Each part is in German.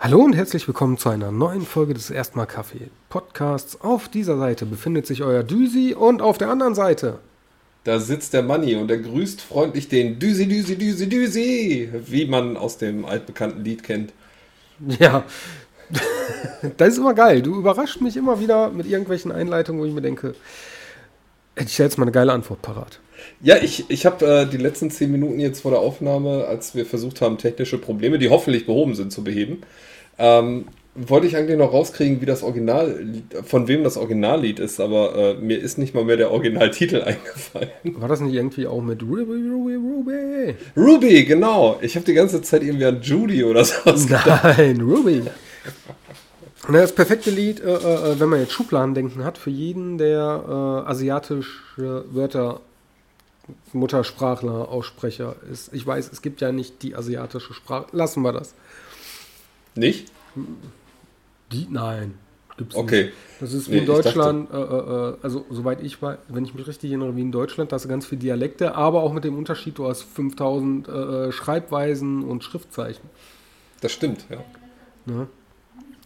Hallo und herzlich willkommen zu einer neuen Folge des Erstmal Kaffee Podcasts. Auf dieser Seite befindet sich euer Düsi und auf der anderen Seite. Da sitzt der Manni und er grüßt freundlich den Düsi, Düsi, Düsi, Düsi, wie man aus dem altbekannten Lied kennt. Ja, das ist immer geil. Du überraschst mich immer wieder mit irgendwelchen Einleitungen, wo ich mir denke, hätte ich jetzt mal eine geile Antwort parat. Ja, ich, ich habe äh, die letzten zehn Minuten jetzt vor der Aufnahme, als wir versucht haben, technische Probleme, die hoffentlich behoben sind, zu beheben, ähm, wollte ich eigentlich noch rauskriegen, wie das Original, von wem das Originallied ist, aber äh, mir ist nicht mal mehr der Originaltitel eingefallen. War das nicht irgendwie auch mit Ruby, Ruby, Ruby? Ruby, genau. Ich habe die ganze Zeit irgendwie an Judy oder sowas Nein, Ruby. Na, das perfekte Lied, äh, äh, wenn man jetzt Schubladendenken hat, für jeden, der äh, asiatische Wörter Muttersprachler, Aussprecher ist. Ich weiß, es gibt ja nicht die asiatische Sprache. Lassen wir das. Nicht? Die? Nein. Gibt's okay. Nicht. Das ist wie nee, in Deutschland, äh, äh, also soweit ich weiß, wenn ich mich richtig erinnere, wie in Deutschland, da hast du ganz viele Dialekte, aber auch mit dem Unterschied, du hast 5000 äh, Schreibweisen und Schriftzeichen. Das stimmt, ja. Ne?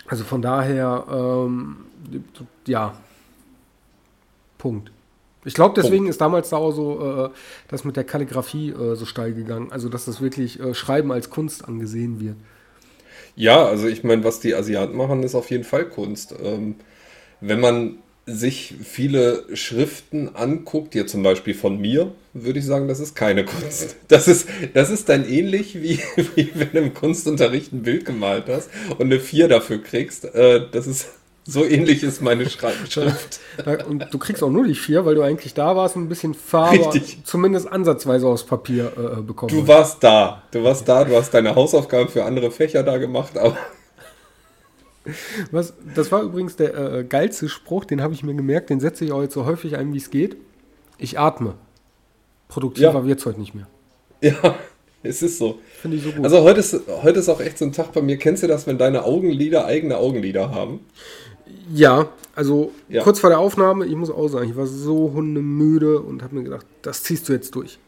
Also von daher, ähm, ja, Punkt. Ich glaube, deswegen Punkt. ist damals da auch so äh, das mit der Kalligrafie äh, so steil gegangen. Also, dass das wirklich äh, Schreiben als Kunst angesehen wird. Ja, also ich meine, was die Asiaten machen, ist auf jeden Fall Kunst. Ähm, wenn man sich viele Schriften anguckt, hier zum Beispiel von mir, würde ich sagen, das ist keine Kunst. Das ist, das ist dann ähnlich wie, wie wenn du im Kunstunterricht ein Bild gemalt hast und eine 4 dafür kriegst. Äh, das ist so ähnlich ist meine Schreibschrift. und du kriegst auch nur die 4, weil du eigentlich da warst und ein bisschen Farbe Richtig. zumindest ansatzweise aus Papier äh, äh bekommen Du warst da. Du warst da, du hast deine Hausaufgaben für andere Fächer da gemacht, aber was, das war übrigens der äh, geilste Spruch, den habe ich mir gemerkt, den setze ich auch jetzt so häufig ein, wie es geht. Ich atme. Produktiver ja. wird es heute nicht mehr. Ja, es ist so. Finde ich so gut. Also heute ist, heute ist auch echt so ein Tag bei mir. Kennst du das, wenn deine Augenlider eigene Augenlider haben? Ja, also ja. kurz vor der Aufnahme, ich muss auch sagen, ich war so hundemüde und habe mir gedacht, das ziehst du jetzt durch.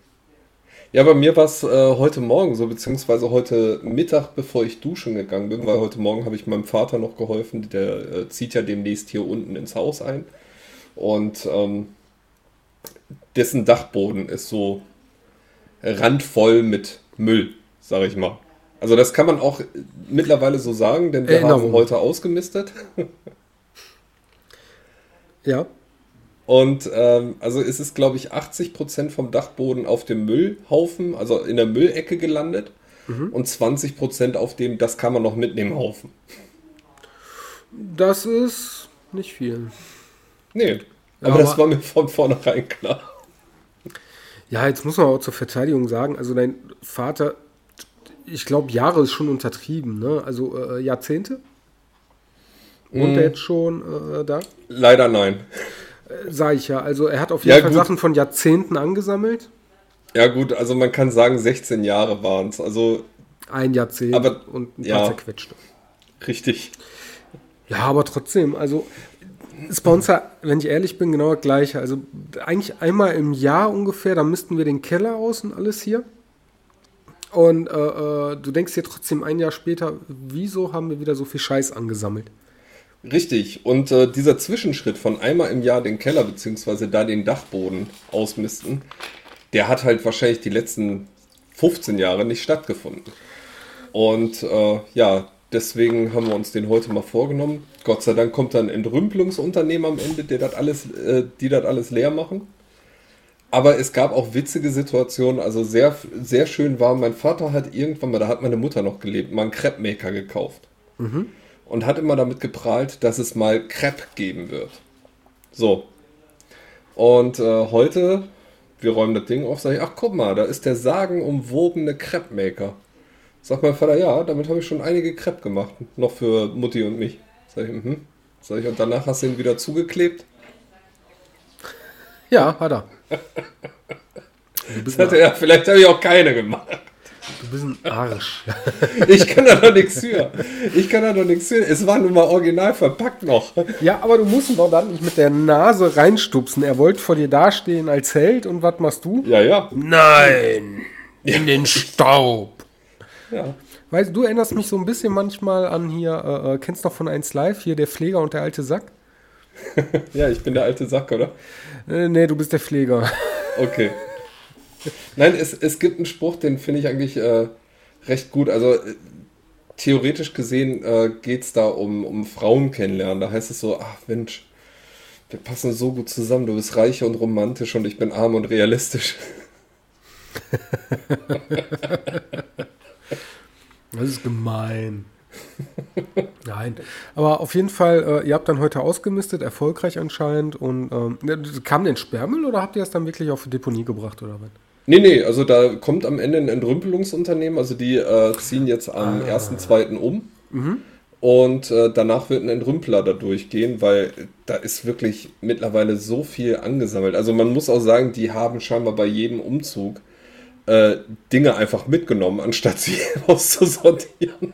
Ja, bei mir war es äh, heute Morgen so, beziehungsweise heute Mittag, bevor ich duschen gegangen bin, weil heute Morgen habe ich meinem Vater noch geholfen, der äh, zieht ja demnächst hier unten ins Haus ein. Und ähm, dessen Dachboden ist so randvoll mit Müll, sag ich mal. Also das kann man auch mittlerweile so sagen, denn wir Erinnerung. haben heute ausgemistet. ja. Und ähm, also ist es, glaube ich, 80% vom Dachboden auf dem Müllhaufen, also in der Müllecke gelandet. Mhm. Und 20% auf dem, das kann man noch mitnehmen, Haufen. Das ist nicht viel. Nee, aber, aber das war mir von vornherein klar. Ja, jetzt muss man auch zur Verteidigung sagen, also dein Vater, ich glaube, Jahre ist schon untertrieben, ne? Also äh, Jahrzehnte? Und mm. jetzt schon äh, da? Leider nein. Äh, sag ich ja. Also er hat auf jeden ja, Fall gut. Sachen von Jahrzehnten angesammelt. Ja, gut, also man kann sagen, 16 Jahre waren es. Also. Ein Jahrzehnt aber, und ein ja, paar zerquetschte. Richtig. Ja, aber trotzdem, also ist bei uns ja, wenn ich ehrlich bin, genau das gleiche. Also eigentlich einmal im Jahr ungefähr, da müssten wir den Keller aus und alles hier. Und äh, äh, du denkst dir trotzdem ein Jahr später, wieso haben wir wieder so viel Scheiß angesammelt? Richtig. Und äh, dieser Zwischenschritt von einmal im Jahr den Keller beziehungsweise da den Dachboden ausmisten, der hat halt wahrscheinlich die letzten 15 Jahre nicht stattgefunden. Und äh, ja, deswegen haben wir uns den heute mal vorgenommen. Gott sei Dank kommt dann ein Entrümpelungsunternehmen am Ende, der das alles, äh, die das alles leer machen. Aber es gab auch witzige Situationen. Also sehr, sehr schön war, mein Vater hat irgendwann mal, da hat meine Mutter noch gelebt, mal einen Crepe-Maker gekauft. Mhm und hat immer damit geprahlt, dass es mal Crepe geben wird. So. Und äh, heute, wir räumen das Ding auf, sage ich, ach guck mal, da ist der sagenumwobene Crepe-Maker. Sagt mein Vater, ja, damit habe ich schon einige Crepe gemacht. Noch für Mutti und mich. Sag ich, mhm. Sag ich, und danach hast du ihn wieder zugeklebt? Ja, hat er. das hatte er, vielleicht habe ich auch keine gemacht. Du bist ein Arsch. ich kann da noch nichts für. Ich kann da noch nichts für. Es war nun mal original verpackt noch. Ja, aber du musst ihn doch dann nicht mit der Nase reinstupsen. Er wollte vor dir dastehen als Held und was machst du? Ja, ja. Nein! In den Staub! Ja. Weißt du, erinnerst mich so ein bisschen manchmal an hier, äh, äh kennst du noch von 1 Live, hier der Pfleger und der alte Sack? ja, ich bin der alte Sack, oder? Äh, nee, du bist der Pfleger. Okay. Nein, es, es gibt einen Spruch, den finde ich eigentlich äh, recht gut. Also äh, theoretisch gesehen äh, geht es da um, um Frauen kennenlernen. Da heißt es so, ach Mensch, wir passen so gut zusammen. Du bist reich und romantisch und ich bin arm und realistisch. das ist gemein. Nein, aber auf jeden Fall, äh, ihr habt dann heute ausgemistet, erfolgreich anscheinend. Und ähm, kam denn Sperrmüll oder habt ihr es dann wirklich auf die Deponie gebracht oder was? Nee, nee, also da kommt am Ende ein Entrümpelungsunternehmen, also die äh, ziehen jetzt am ah. 1.2. um. Mhm. Und äh, danach wird ein Entrümpler da durchgehen, weil da ist wirklich mittlerweile so viel angesammelt. Also man muss auch sagen, die haben scheinbar bei jedem Umzug äh, Dinge einfach mitgenommen, anstatt sie auszusortieren.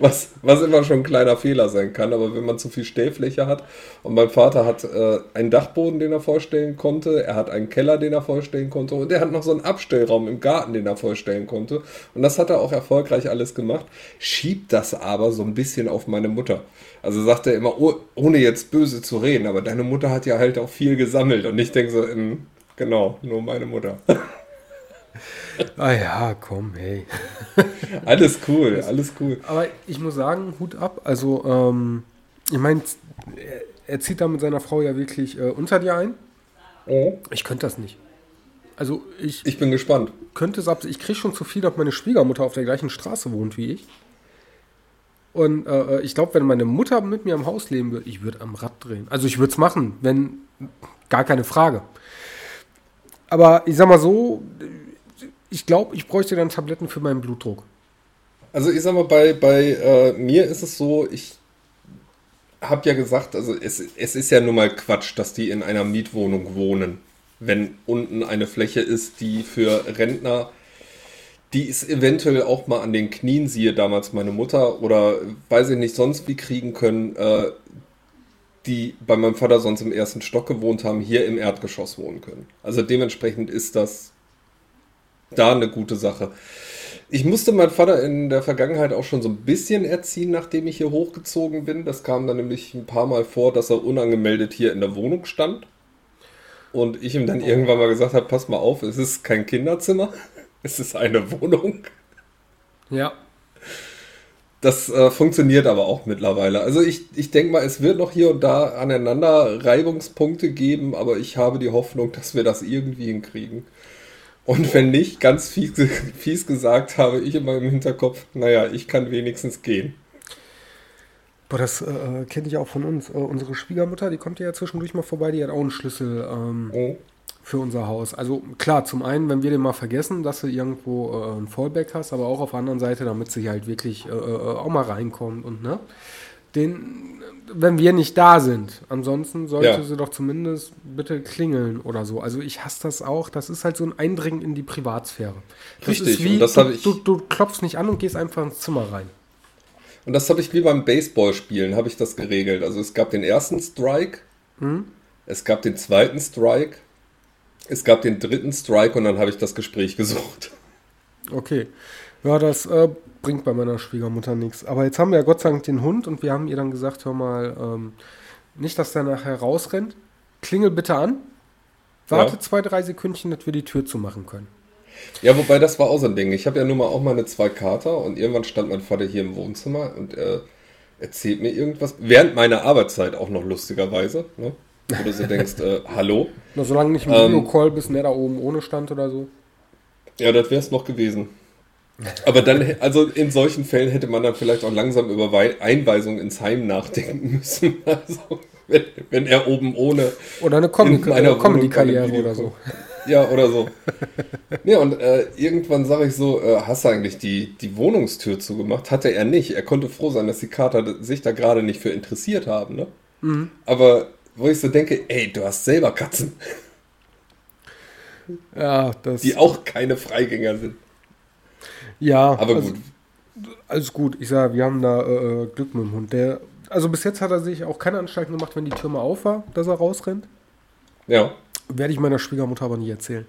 Was, was immer schon ein kleiner Fehler sein kann, aber wenn man zu viel Stellfläche hat und mein Vater hat äh, einen Dachboden, den er vorstellen konnte, er hat einen Keller, den er vorstellen konnte und er hat noch so einen Abstellraum im Garten, den er vorstellen konnte und das hat er auch erfolgreich alles gemacht, schiebt das aber so ein bisschen auf meine Mutter. Also sagt er immer, oh, ohne jetzt böse zu reden, aber deine Mutter hat ja halt auch viel gesammelt und ich denke so, in, genau, nur meine Mutter. Ah ja, komm, hey. alles cool, alles cool. Aber ich muss sagen, Hut ab. Also, ähm, ich meine, er, er, zieht da mit seiner Frau ja wirklich äh, unter dir ein. Oh. Ich könnte das nicht. Also ich. Ich bin gespannt. Könnte es ab. Ich kriege schon zu viel, dass meine Schwiegermutter auf der gleichen Straße wohnt wie ich. Und äh, äh ich glaube, wenn meine Mutter mit mir im Haus leben würde, ich würde am Rad drehen. Also ich würde es machen, wenn gar keine Frage. Aber ich sag mal so, ich glaube, ich bräuchte dann Tabletten für meinen Blutdruck. Also ich sag mal, bei, bei äh, mir ist es so, ich habe ja gesagt, also es, es ist ja nun mal Quatsch, dass die in einer Mietwohnung wohnen, wenn unten eine Fläche ist, die für Rentner, die ist eventuell auch mal an den Knien, siehe damals meine Mutter oder weiß ich nicht, sonst wie kriegen können, äh, die bei meinem Vater sonst im ersten Stock gewohnt haben, hier im Erdgeschoss wohnen können. Also dementsprechend ist das da eine gute Sache. Ich musste meinen Vater in der Vergangenheit auch schon so ein bisschen erziehen, nachdem ich hier hochgezogen bin. Das kam dann nämlich ein paar Mal vor, dass er unangemeldet hier in der Wohnung stand. Und ich ihm dann irgendwann mal gesagt habe, pass mal auf, es ist kein Kinderzimmer, es ist eine Wohnung. Ja. Das äh, funktioniert aber auch mittlerweile. Also ich, ich denke mal, es wird noch hier und da aneinander Reibungspunkte geben, aber ich habe die Hoffnung, dass wir das irgendwie hinkriegen. Und wenn nicht, ganz fies, fies gesagt, habe ich immer im Hinterkopf, naja, ich kann wenigstens gehen. Boah, das äh, kenne ich auch von uns. Äh, unsere Schwiegermutter, die kommt ja zwischendurch mal vorbei, die hat auch einen Schlüssel ähm, oh. für unser Haus. Also klar, zum einen, wenn wir den mal vergessen, dass du irgendwo äh, ein Fallback hast, aber auch auf der anderen Seite, damit sie halt wirklich äh, äh, auch mal reinkommt und ne den, wenn wir nicht da sind. Ansonsten sollte ja. sie doch zumindest bitte klingeln oder so. Also ich hasse das auch. Das ist halt so ein Eindringen in die Privatsphäre. Das Richtig. Ist wie, das du, ich du, du klopfst nicht an und gehst einfach ins Zimmer rein. Und das habe ich wie beim Baseballspielen, habe ich das geregelt. Also es gab den ersten Strike, hm? es gab den zweiten Strike, es gab den dritten Strike und dann habe ich das Gespräch gesucht. Okay. Ja, das äh, bringt bei meiner Schwiegermutter nichts. Aber jetzt haben wir ja Gott sei Dank den Hund und wir haben ihr dann gesagt, hör mal, ähm, nicht, dass der nachher rausrennt. Klingel bitte an. Warte ja. zwei, drei Sekündchen, dass wir die Tür zumachen können. Ja, wobei das war auch so ein Ding. Ich habe ja nun mal auch meine zwei Kater und irgendwann stand mein Vater hier im Wohnzimmer und er erzählt mir irgendwas. Während meiner Arbeitszeit auch noch lustigerweise. Ne? Wo du so denkst, äh, hallo. Na, solange nicht im ähm, Videocall bist, ne, da oben ohne stand oder so. Ja, das wäre es noch gewesen. Aber dann, also in solchen Fällen hätte man dann vielleicht auch langsam über Einweisung ins Heim nachdenken müssen. Also, wenn, wenn er oben ohne. Oder eine Comedy-Karriere oder so. Ja, oder so. Ja, und äh, irgendwann sage ich so: äh, Hast du eigentlich die, die Wohnungstür zugemacht? Hatte er nicht. Er konnte froh sein, dass die Kater sich da gerade nicht für interessiert haben. Ne? Mhm. Aber wo ich so denke: Ey, du hast selber Katzen. Ja, das. Die auch keine Freigänger sind. Ja, aber also, gut. Alles gut. Ich sage, wir haben da äh, Glück mit dem Hund. Der, also bis jetzt hat er sich auch keine Anstalten gemacht, wenn die Tür mal auf war, dass er rausrennt. Ja. Werde ich meiner Schwiegermutter aber nie erzählen.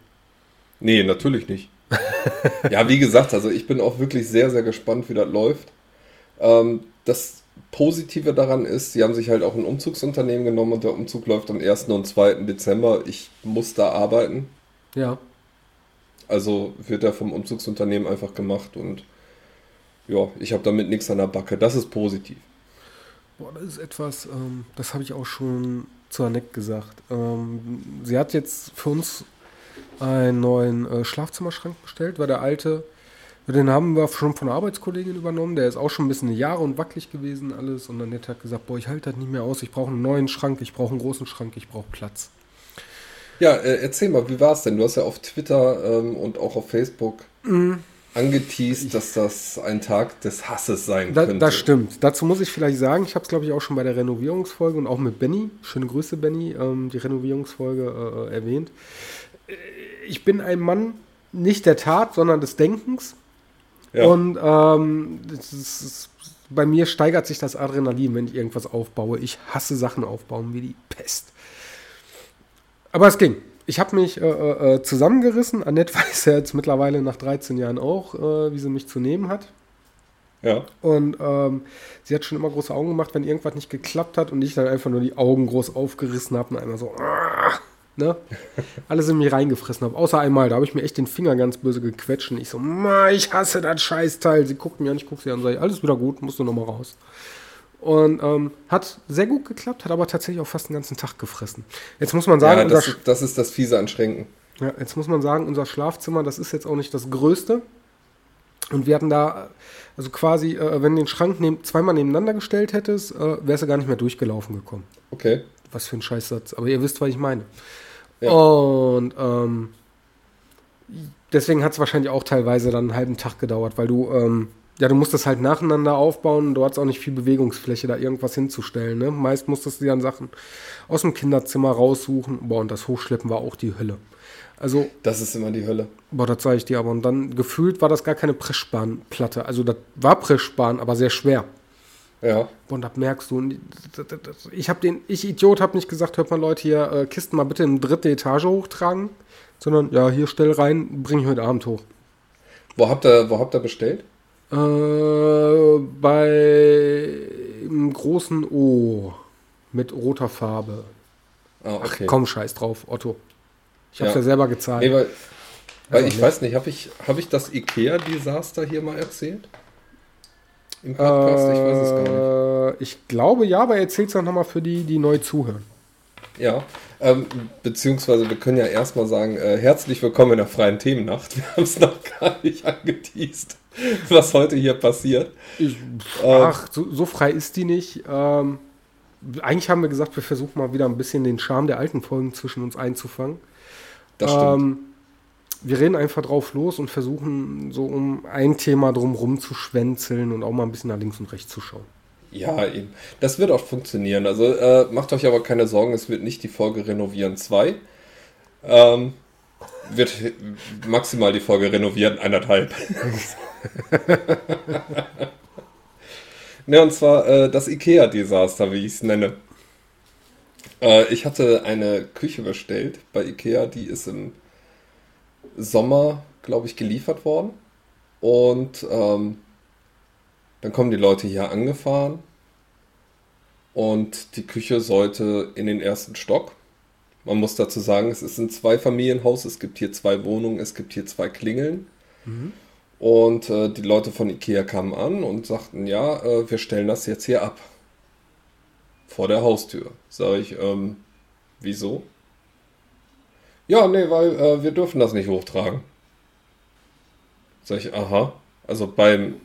Nee, natürlich nicht. ja, wie gesagt, also ich bin auch wirklich sehr, sehr gespannt, wie das läuft. Ähm, das Positive daran ist, sie haben sich halt auch ein Umzugsunternehmen genommen und der Umzug läuft am 1. und 2. Dezember. Ich muss da arbeiten. Ja. Also wird er vom Umzugsunternehmen einfach gemacht und ja, ich habe damit nichts an der Backe. Das ist positiv. Boah, das ist etwas, ähm, das habe ich auch schon zu Annette gesagt. Ähm, sie hat jetzt für uns einen neuen äh, Schlafzimmerschrank bestellt, weil der alte, den haben wir schon von einer Arbeitskollegin übernommen, der ist auch schon ein bisschen Jahre und wackelig gewesen alles und Annette hat gesagt, boah, ich halte das nicht mehr aus, ich brauche einen neuen Schrank, ich brauche einen großen Schrank, ich brauche Platz. Ja, äh, erzähl mal, wie war es denn? Du hast ja auf Twitter ähm, und auch auf Facebook mm. angeteased, dass das ein Tag des Hasses sein da, könnte. Das stimmt. Dazu muss ich vielleicht sagen, ich habe es glaube ich auch schon bei der Renovierungsfolge und auch mit Benny, schöne Grüße Benny, ähm, die Renovierungsfolge äh, erwähnt. Ich bin ein Mann nicht der Tat, sondern des Denkens. Ja. Und ähm, ist, bei mir steigert sich das Adrenalin, wenn ich irgendwas aufbaue. Ich hasse Sachen aufbauen wie die Pest. Aber es ging. Ich habe mich äh, äh, zusammengerissen. Annette weiß ja jetzt mittlerweile nach 13 Jahren auch, äh, wie sie mich zu nehmen hat. Ja. Und ähm, sie hat schon immer große Augen gemacht, wenn irgendwas nicht geklappt hat und ich dann einfach nur die Augen groß aufgerissen habe und einmal so, ne? Alles in mich reingefressen habe. Außer einmal, da habe ich mir echt den Finger ganz böse gequetscht und ich so, ich hasse das Scheißteil. Sie guckt mir an, ich gucke sie an und sage, alles wieder gut, musst du nochmal raus. Und ähm, hat sehr gut geklappt, hat aber tatsächlich auch fast den ganzen Tag gefressen. Jetzt muss man sagen, ja, das, das ist das fiese an Schränken. Ja, jetzt muss man sagen, unser Schlafzimmer, das ist jetzt auch nicht das größte. Und wir hatten da, also quasi, äh, wenn du den Schrank neben, zweimal nebeneinander gestellt hättest, äh, wärst du gar nicht mehr durchgelaufen gekommen. Okay. Was für ein Scheißsatz. Aber ihr wisst, was ich meine. Ja. Und ähm, deswegen hat es wahrscheinlich auch teilweise dann einen halben Tag gedauert, weil du ähm, ja, du musst das halt nacheinander aufbauen. Du hast auch nicht viel Bewegungsfläche, da irgendwas hinzustellen. Ne? Meist musstest du dann Sachen aus dem Kinderzimmer raussuchen. Boah, und das Hochschleppen war auch die Hölle. Also, das ist immer die Hölle. Boah, das sage ich dir aber. Und dann gefühlt war das gar keine Pressspanplatte. Also, das war Pressspan, aber sehr schwer. Ja. Boah, und das merkst du. Ich habe den, ich Idiot, habe nicht gesagt, hört mal Leute hier, äh, Kisten mal bitte in dritte Etage hochtragen, sondern ja, hier stell rein, bring ich heute Abend hoch. Wo habt ihr, wo habt ihr bestellt? Äh, bei einem großen O mit roter Farbe. Ah, okay. Ach komm, scheiß drauf, Otto. Ich hab's ja, ja selber gezahlt. Nee, weil, weil ich nicht. weiß nicht, habe ich, hab ich das IKEA-Desaster hier mal erzählt? Im Podcast? Äh, ich weiß es gar nicht. Äh, ich glaube ja, aber erzähl's dann nochmal für die, die neu zuhören. Ja, ähm, beziehungsweise wir können ja erstmal sagen, äh, herzlich willkommen in der freien Themennacht. Wir haben es noch gar nicht angeteased. was heute hier passiert. Ich, ach, so, so, frei ist die nicht. Ähm, eigentlich haben wir gesagt, wir versuchen mal wieder ein bisschen den Charme der alten Folgen zwischen uns einzufangen. Das stimmt. Ähm, wir reden einfach drauf los und versuchen so um ein Thema drumherum zu schwänzeln und auch mal ein bisschen nach links und rechts zu schauen. Ja, eben. Das wird auch funktionieren. Also äh, macht euch aber keine Sorgen, es wird nicht die Folge Renovieren 2. Ähm, wird maximal die Folge Renovieren eineinhalb. ne, und zwar äh, das IKEA-Desaster, wie ich es nenne. Äh, ich hatte eine Küche bestellt bei IKEA, die ist im Sommer, glaube ich, geliefert worden. Und ähm, dann kommen die Leute hier angefahren und die Küche sollte in den ersten Stock. Man muss dazu sagen, es ist ein Zweifamilienhaus, es gibt hier zwei Wohnungen, es gibt hier zwei Klingeln. Mhm. Und äh, die Leute von Ikea kamen an und sagten, ja, äh, wir stellen das jetzt hier ab. Vor der Haustür. Sag ich, ähm, wieso? Ja, nee, weil äh, wir dürfen das nicht hochtragen. Sag ich, aha. Also beim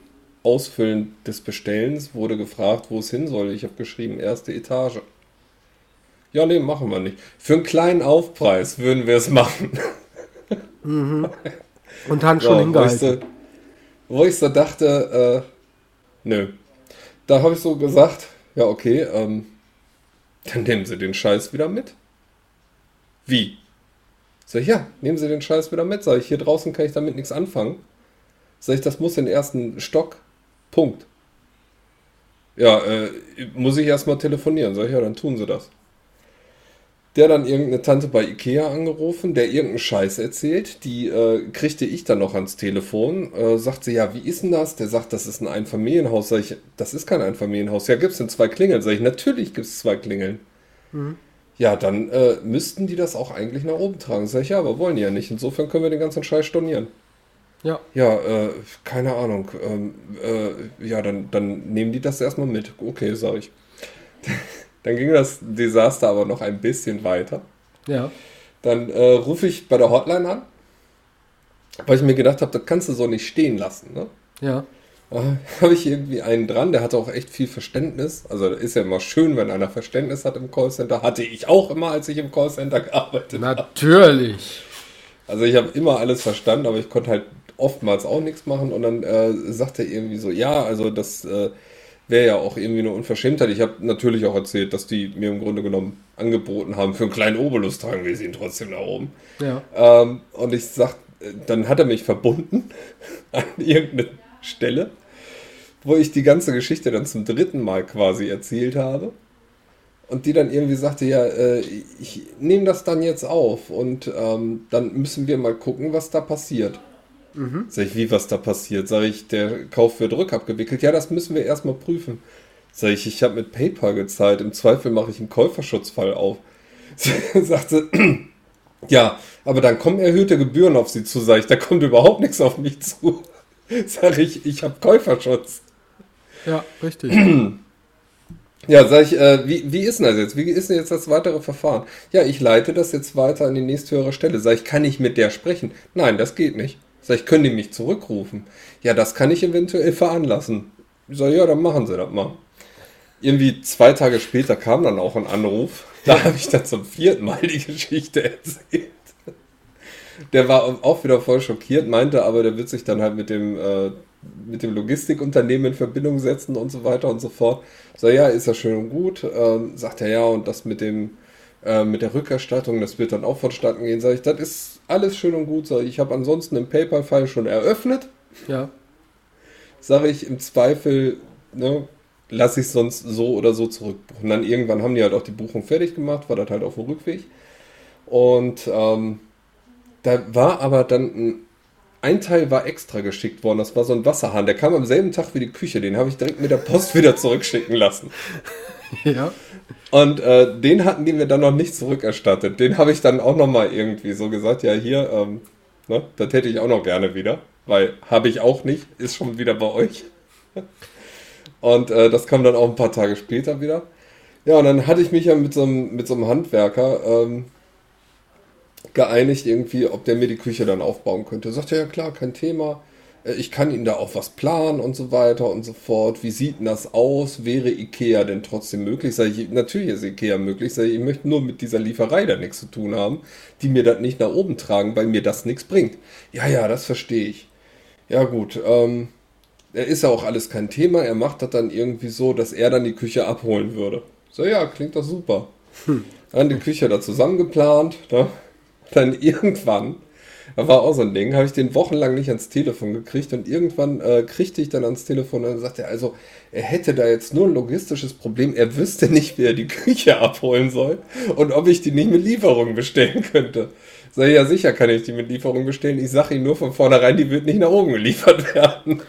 Ausfüllen des Bestellens wurde gefragt, wo es hin soll. Ich habe geschrieben, erste Etage. Ja, nee, machen wir nicht. Für einen kleinen Aufpreis würden wir es machen. Mhm. Und haben schon so, hingehalten wo ich so dachte, äh, nö. Da habe ich so gesagt, ja, okay, ähm, dann nehmen Sie den Scheiß wieder mit. Wie? Sag ich, ja, nehmen Sie den Scheiß wieder mit. Sag ich, hier draußen kann ich damit nichts anfangen. Sag ich, das muss in den ersten Stock. Punkt. Ja, äh, muss ich erstmal telefonieren. Sag ich, ja, dann tun Sie das. Der dann irgendeine Tante bei Ikea angerufen, der irgendeinen Scheiß erzählt. Die äh, kriegte ich dann noch ans Telefon. Äh, sagt sie, ja, wie ist denn das? Der sagt, das ist ein Einfamilienhaus. Sag ich, das ist kein Einfamilienhaus. Ja, gibt es denn zwei Klingeln? Sag ich, natürlich gibt es zwei Klingeln. Mhm. Ja, dann äh, müssten die das auch eigentlich nach oben tragen. Sag ich, ja, aber wollen die ja nicht. Insofern können wir den ganzen Scheiß stornieren. Ja. Ja, äh, keine Ahnung. Ähm, äh, ja, dann, dann nehmen die das erstmal mit. Okay, sag ich. Dann ging das Desaster aber noch ein bisschen weiter. Ja. Dann äh, rufe ich bei der Hotline an, weil ich mir gedacht habe, das kannst du so nicht stehen lassen. Ne? Ja. Da habe ich irgendwie einen dran, der hatte auch echt viel Verständnis. Also ist ja immer schön, wenn einer Verständnis hat im Callcenter. Hatte ich auch immer, als ich im Callcenter gearbeitet habe. Natürlich. Also ich habe immer alles verstanden, aber ich konnte halt oftmals auch nichts machen. Und dann äh, sagte er irgendwie so, ja, also das äh, wäre ja auch irgendwie eine Unverschämtheit. Ich habe natürlich auch erzählt, dass die mir im Grunde genommen angeboten haben, für einen kleinen Obolus tragen wir sie ihn trotzdem nach oben. Ja. Ähm, und ich sag, dann hat er mich verbunden an irgendeine Stelle, wo ich die ganze Geschichte dann zum dritten Mal quasi erzählt habe. Und die dann irgendwie sagte, ja, äh, ich nehme das dann jetzt auf und ähm, dann müssen wir mal gucken, was da passiert. Mhm. Sag ich, wie was da passiert? Sag ich, der Kauf wird rückabgewickelt. Ja, das müssen wir erstmal prüfen. Sag ich, ich habe mit PayPal gezahlt. Im Zweifel mache ich einen Käuferschutzfall auf. Sagte, ja, aber dann kommen erhöhte Gebühren auf Sie zu. Sag ich, da kommt überhaupt nichts auf mich zu. Sag ich, ich habe Käuferschutz. Ja, richtig. Ja, sag ich, äh, wie, wie ist denn das jetzt? Wie ist denn jetzt das weitere Verfahren? Ja, ich leite das jetzt weiter an die nächsthöhere Stelle. Sag ich, kann ich mit der sprechen? Nein, das geht nicht. Sag ich, können die mich zurückrufen? Ja, das kann ich eventuell veranlassen. Ich sag, ja, dann machen sie das mal. Irgendwie zwei Tage später kam dann auch ein Anruf. Da habe ich dann zum vierten Mal die Geschichte erzählt. Der war auch wieder voll schockiert, meinte aber, der wird sich dann halt mit dem, äh, mit dem Logistikunternehmen in Verbindung setzen und so weiter und so fort. So, ja, ist ja schön und gut. Ähm, sagt er ja, und das mit dem äh, mit der Rückerstattung, das wird dann auch vonstatten gehen. Sag ich, das ist alles schön und gut. Sag ich, ich habe ansonsten den PayPal-File schon eröffnet. Ja. Sage ich, im Zweifel, ne, lasse ich es sonst so oder so zurückbuchen. Dann irgendwann haben die halt auch die Buchung fertig gemacht, war das halt auf dem Rückweg. Und ähm, da war aber dann ein, ein Teil war extra geschickt worden, das war so ein Wasserhahn, der kam am selben Tag wie die Küche, den habe ich direkt mit der Post wieder zurückschicken lassen. Ja. Und äh, den hatten die mir dann noch nicht zurückerstattet. Den habe ich dann auch noch mal irgendwie so gesagt, ja hier, ähm, ne, das hätte ich auch noch gerne wieder, weil habe ich auch nicht, ist schon wieder bei euch. Und äh, das kam dann auch ein paar Tage später wieder. Ja, und dann hatte ich mich ja mit so einem, mit so einem Handwerker ähm, geeinigt, irgendwie, ob der mir die Küche dann aufbauen könnte. Sagte ja klar, kein Thema. Äh, ich kann Ihnen da auch was planen und so weiter und so fort. Wie sieht denn das aus? Wäre Ikea denn trotzdem möglich? Ich, natürlich ist Ikea möglich. Ich, ich möchte nur mit dieser Lieferei da nichts zu tun haben, die mir das nicht nach oben tragen, weil mir das nichts bringt. Ja, ja, das verstehe ich. Ja, gut. Ähm, er ist ja auch alles kein Thema. Er macht das dann irgendwie so, dass er dann die Küche abholen würde. So, ja, klingt doch super. Hm. Dann die Küche da zusammengeplant. Ne? Dann irgendwann war auch so ein Ding, habe ich den wochenlang nicht ans Telefon gekriegt und irgendwann äh, kriegte ich dann ans Telefon und dann sagte er, also er hätte da jetzt nur ein logistisches Problem, er wüsste nicht, wie er die Küche abholen soll und ob ich die nicht mit Lieferung bestellen könnte. Ich, ja sicher kann ich die mit Lieferung bestellen, ich sage ihm nur von vornherein, die wird nicht nach oben geliefert werden.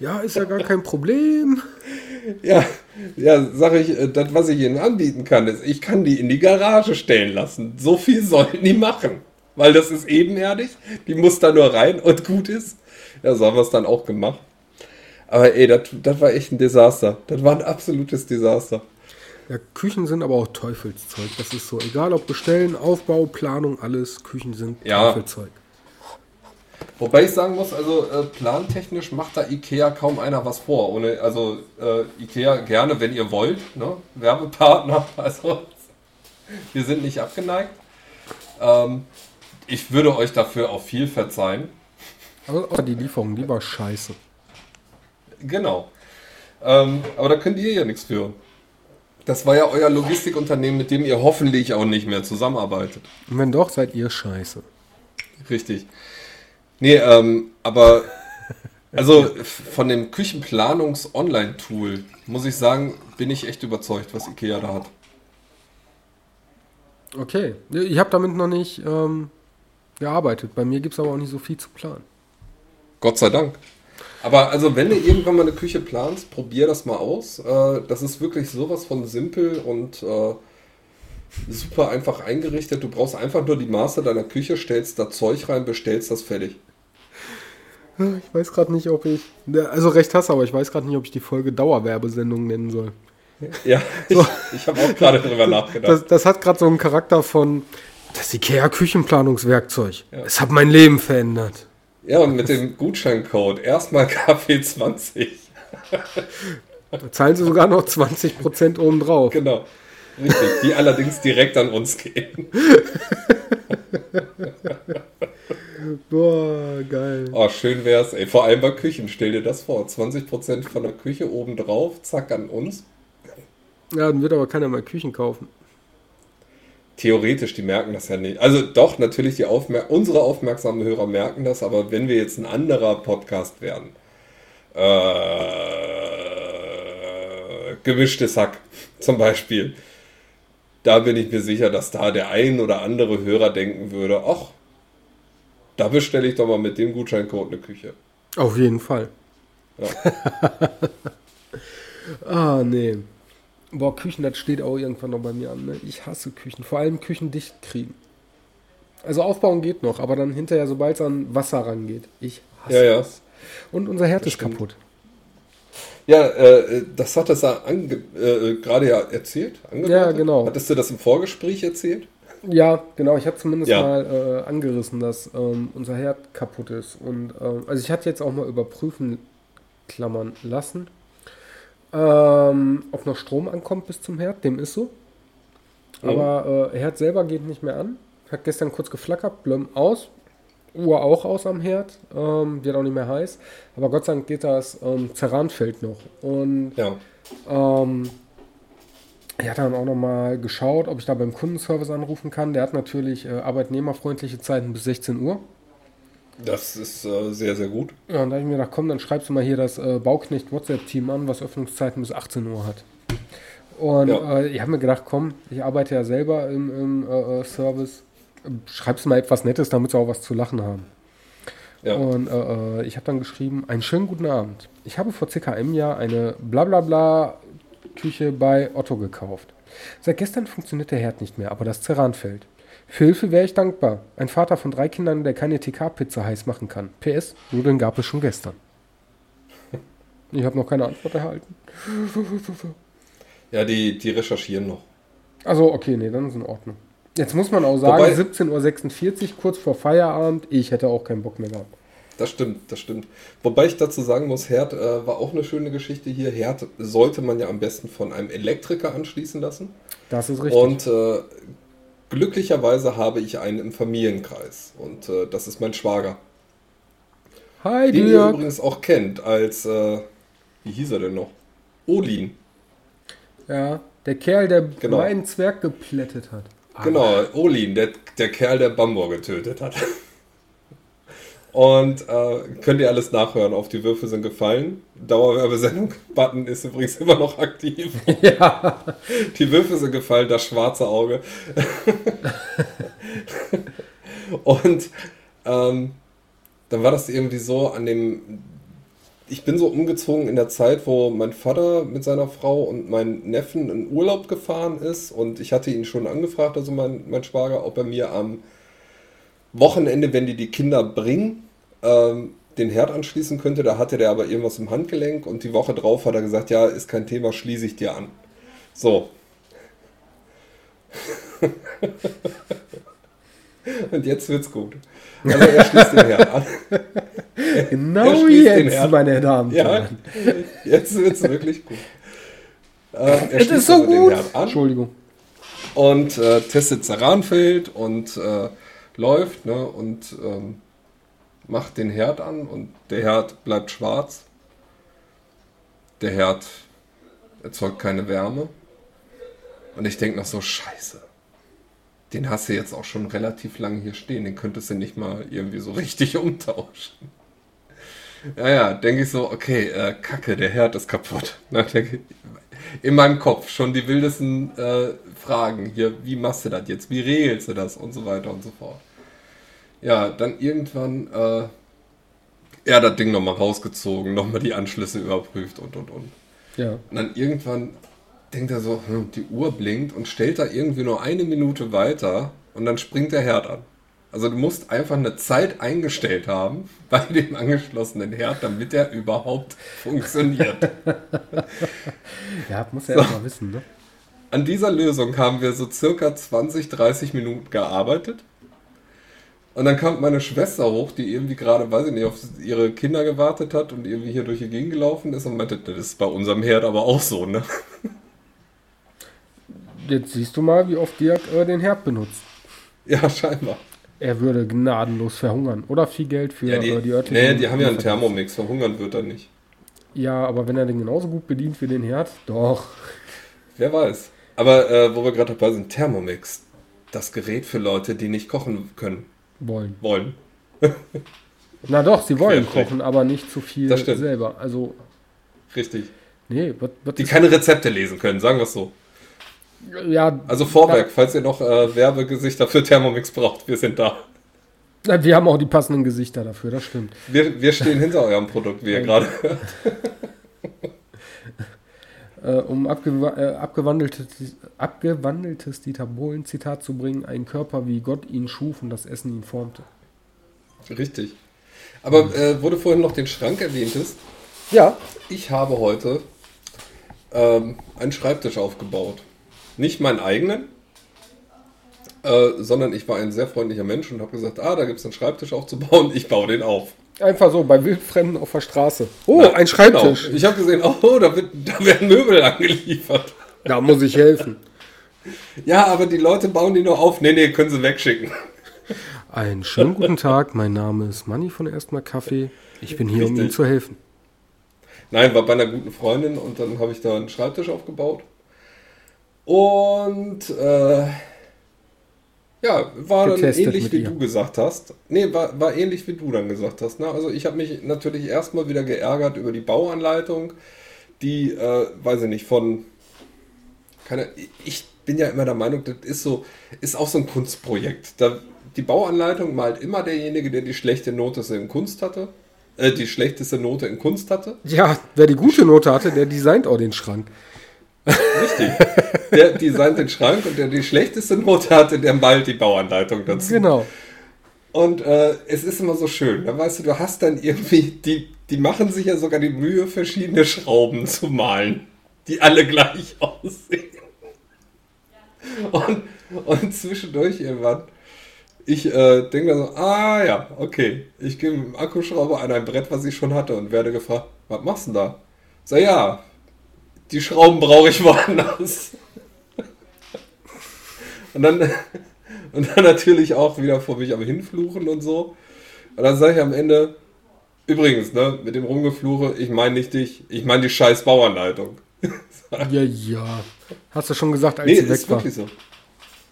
Ja, ist ja gar kein Problem. Ja, ja, sag ich, äh, das, was ich Ihnen anbieten kann, ist, ich kann die in die Garage stellen lassen. So viel sollten die machen weil das ist ebenerdig. Die muss da nur rein und gut ist. Ja, so haben wir es dann auch gemacht. Aber ey, das war echt ein Desaster. Das war ein absolutes Desaster. Ja, Küchen sind aber auch Teufelszeug. Das ist so. Egal ob Bestellen, Aufbau, Planung, alles. Küchen sind ja. Teufelszeug. Wobei ich sagen muss, also äh, plantechnisch macht da Ikea kaum einer was vor. Ohne, also äh, Ikea gerne, wenn ihr wollt, ne? Werbepartner. Also wir sind nicht abgeneigt. Ähm, ich würde euch dafür auch viel verzeihen. Aber die Lieferung, die war scheiße. Genau. Ähm, aber da könnt ihr ja nichts für. Das war ja euer Logistikunternehmen, mit dem ihr hoffentlich auch nicht mehr zusammenarbeitet. Und wenn doch, seid ihr scheiße. Richtig. Nee, ähm, aber also von dem Küchenplanungs-Online-Tool muss ich sagen, bin ich echt überzeugt, was Ikea da hat. Okay. Ich habe damit noch nicht ähm, gearbeitet. Bei mir gibt es aber auch nicht so viel zu planen. Gott sei Dank. Aber also wenn du irgendwann mal eine Küche planst, probier das mal aus. Äh, das ist wirklich sowas von simpel und äh, super einfach eingerichtet. Du brauchst einfach nur die Maße deiner Küche, stellst da Zeug rein, bestellst das fertig. Ich weiß gerade nicht, ob ich. Also recht hast, aber ich weiß gerade nicht, ob ich die Folge Dauerwerbesendung nennen soll. Ja, so. ich, ich habe auch gerade drüber nachgedacht. Das, das hat gerade so einen Charakter von das IKEA-Küchenplanungswerkzeug. Ja. Es hat mein Leben verändert. Ja, und mit dem Gutscheincode erstmal Kaffee 20. Da zahlen sie sogar noch 20% obendrauf. Genau. Richtig, die allerdings direkt an uns gehen. Boah, geil. Oh, schön wär's, ey. Vor allem bei Küchen, stell dir das vor. 20% von der Küche obendrauf, zack, an uns. Ja, dann wird aber keiner mal Küchen kaufen. Theoretisch, die merken das ja nicht. Also doch, natürlich, die Aufmer unsere aufmerksamen Hörer merken das, aber wenn wir jetzt ein anderer Podcast werden, äh, gemischtes Hack zum Beispiel, da bin ich mir sicher, dass da der ein oder andere Hörer denken würde, ach, da bestelle ich doch mal mit dem Gutscheincode eine Küche. Auf jeden Fall. Ja. ah, nee. Boah, Küchen, das steht auch irgendwann noch bei mir an. Ne? Ich hasse Küchen. Vor allem Küchen dicht kriegen. Also aufbauen geht noch, aber dann hinterher, sobald es an Wasser rangeht. Ich hasse ja, ja. es. Und unser Herd ist kaputt. Ja, äh, das hat es äh, gerade ja erzählt. Ja, genau. Hattest du das im Vorgespräch erzählt? Ja, genau. Ich habe zumindest ja. mal äh, angerissen, dass ähm, unser Herd kaputt ist. Und ähm, also ich hatte jetzt auch mal überprüfen, Klammern lassen, ähm, ob noch Strom ankommt bis zum Herd. Dem ist so. Mhm. Aber äh, Herd selber geht nicht mehr an. Hat gestern kurz geflackert, blöm aus. Uhr auch aus am Herd, ähm, wird auch nicht mehr heiß. Aber Gott sei Dank geht das ähm, Ceranfeld noch. Und ja. ähm, ich hatte dann auch nochmal geschaut, ob ich da beim Kundenservice anrufen kann. Der hat natürlich äh, arbeitnehmerfreundliche Zeiten bis 16 Uhr. Das ist äh, sehr, sehr gut. Ja, und da habe ich mir gedacht, komm, dann schreibst du mal hier das äh, Bauknecht WhatsApp-Team an, was Öffnungszeiten bis 18 Uhr hat. Und ja. äh, ich habe mir gedacht, komm, ich arbeite ja selber im, im äh, äh, Service schreibst mal etwas Nettes, damit sie auch was zu lachen haben. Ja. Und äh, ich habe dann geschrieben, einen schönen guten Abend. Ich habe vor circa einem Jahr eine blablabla Küche bei Otto gekauft. Seit gestern funktioniert der Herd nicht mehr, aber das Ceran fällt. Für Hilfe wäre ich dankbar. Ein Vater von drei Kindern, der keine TK-Pizza heiß machen kann. PS, Nudeln gab es schon gestern. Ich habe noch keine Antwort erhalten. Ja, die, die recherchieren noch. Also okay, nee, dann ist in Ordnung. Jetzt muss man auch sagen, 17.46 Uhr, kurz vor Feierabend, ich hätte auch keinen Bock mehr gehabt. Das stimmt, das stimmt. Wobei ich dazu sagen muss, Herd äh, war auch eine schöne Geschichte hier. Herd sollte man ja am besten von einem Elektriker anschließen lassen. Das ist richtig. Und äh, glücklicherweise habe ich einen im Familienkreis. Und äh, das ist mein Schwager. Hi, Den Dirk. ihr übrigens auch kennt als, äh, wie hieß er denn noch? Olin. Ja, der Kerl, der genau. meinen Zwerg geplättet hat. Genau, Olin, der, der Kerl, der Bambor getötet hat. Und äh, könnt ihr alles nachhören. Auf die Würfe sind gefallen. Dauerwerbesendung-Button ist übrigens immer noch aktiv. Ja. Die Würfe sind gefallen, das schwarze Auge. Und ähm, dann war das irgendwie so an dem ich bin so umgezogen in der Zeit, wo mein Vater mit seiner Frau und meinen Neffen in Urlaub gefahren ist und ich hatte ihn schon angefragt, also mein, mein Schwager, ob er mir am Wochenende, wenn die die Kinder bringen, ähm, den Herd anschließen könnte. Da hatte der aber irgendwas im Handgelenk und die Woche drauf hat er gesagt, ja, ist kein Thema, schließe ich dir an. So. und jetzt wird's gut. Also er schließt den Herd an. Genau jetzt, meine Damen und Herren. Ja, jetzt wird es wirklich gut. Äh, es ist so also gut. Entschuldigung. Und äh, testet Zaranfeld und äh, läuft ne, und ähm, macht den Herd an und der Herd bleibt schwarz. Der Herd erzeugt keine Wärme. Und ich denke noch so, scheiße. Den hast du jetzt auch schon relativ lange hier stehen. Den könntest du nicht mal irgendwie so richtig umtauschen. Ja, ja, denke ich so, okay, äh, kacke, der Herd ist kaputt. Na, in meinem Kopf schon die wildesten äh, Fragen. Hier, wie machst du das jetzt? Wie regelst du das? Und so weiter und so fort. Ja, dann irgendwann, äh, er das Ding nochmal rausgezogen, nochmal die Anschlüsse überprüft und und und. Ja. Und dann irgendwann denkt er so, hm, die Uhr blinkt und stellt da irgendwie nur eine Minute weiter und dann springt der Herd an. Also du musst einfach eine Zeit eingestellt haben bei dem angeschlossenen Herd, damit er überhaupt funktioniert. Ja, muss er erst mal wissen, ne? An dieser Lösung haben wir so circa 20, 30 Minuten gearbeitet. Und dann kam meine Schwester hoch, die irgendwie gerade, weiß ich nicht, auf ihre Kinder gewartet hat und irgendwie hier durch die Gegend gelaufen ist und meinte, das ist bei unserem Herd aber auch so, ne? Jetzt siehst du mal, wie oft Dirk äh, den Herd benutzt. Ja, scheinbar. Er würde gnadenlos verhungern. Oder viel Geld für Ja, die, äh, die örtlichen... nee, die haben ja einen Thermomix, verhungern wird er nicht. Ja, aber wenn er den genauso gut bedient wie den Herd, doch. Wer weiß. Aber äh, wo wir gerade dabei sind, Thermomix. Das Gerät für Leute, die nicht kochen können, Wollen. wollen. Na doch, sie wollen Querfrech. kochen, aber nicht zu viel selber. Also, Richtig. nee, was, was Die keine Rezepte lesen können, sagen wir es so. ja, Also Vorwerk, falls ihr noch äh, Werbegesichter für Thermomix braucht, wir sind da. wir haben auch die passenden Gesichter dafür, das stimmt. Wir, wir stehen hinter eurem Produkt, wie ihr gerade hört. Äh, um abgewa äh, abgewandeltes, abgewandeltes Dieter Bohlen-Zitat zu bringen, ein Körper wie Gott ihn schuf und das Essen ihn formte. Richtig. Aber äh, wo du vorhin noch den Schrank erwähntest, Ja, ich habe heute ähm, einen Schreibtisch aufgebaut. Nicht meinen eigenen, äh, sondern ich war ein sehr freundlicher Mensch und habe gesagt, ah, da gibt es einen Schreibtisch aufzubauen, ich baue den auf. Einfach so bei Wildfremden auf der Straße. Oh, Na, ein Schreibtisch. Genau. Ich habe gesehen, oh, da, wird, da werden Möbel angeliefert. Da muss ich helfen. Ja, aber die Leute bauen die nur auf. Nee, nee, können sie wegschicken. Einen schönen guten Tag, mein Name ist Manni von Erstmal Kaffee. Ich bin hier, um Richtig. Ihnen zu helfen. Nein, war bei einer guten Freundin und dann habe ich da einen Schreibtisch aufgebaut. Und äh, ja, war dann ähnlich wie ihr. du gesagt hast. Nee, war, war ähnlich wie du dann gesagt hast. Ne? Also ich habe mich natürlich erstmal wieder geärgert über die Bauanleitung, die, äh, weiß ich nicht, von keine, ich bin ja immer der Meinung, das ist so, ist auch so ein Kunstprojekt. Da, die Bauanleitung malt immer derjenige, der die schlechte Note in Kunst hatte, äh, die schlechteste Note in Kunst hatte. Ja, wer die gute Note hatte, der designt auch den Schrank. Richtig. Der designt den Schrank und der die schlechteste Note hatte, der malt die Bauanleitung dazu. Genau. Und äh, es ist immer so schön. Da weißt du, du hast dann irgendwie, die, die machen sich ja sogar die Mühe, verschiedene Schrauben zu malen, die alle gleich aussehen. Und, und zwischendurch irgendwann, ich äh, denke mir so, ah ja, okay, ich gehe mit dem Akkuschrauber an ein Brett, was ich schon hatte und werde gefragt, was machst du denn da? Sag ja, die Schrauben brauche ich woanders. Und dann, und dann natürlich auch wieder vor mich am Hinfluchen und so. Und dann sage ich am Ende, übrigens, ne, mit dem Rumgefluche, ich meine nicht dich, ich meine die scheiß Bauanleitung. Ja, ja. Hast du schon gesagt, als Nee, sie ist weg war. wirklich so.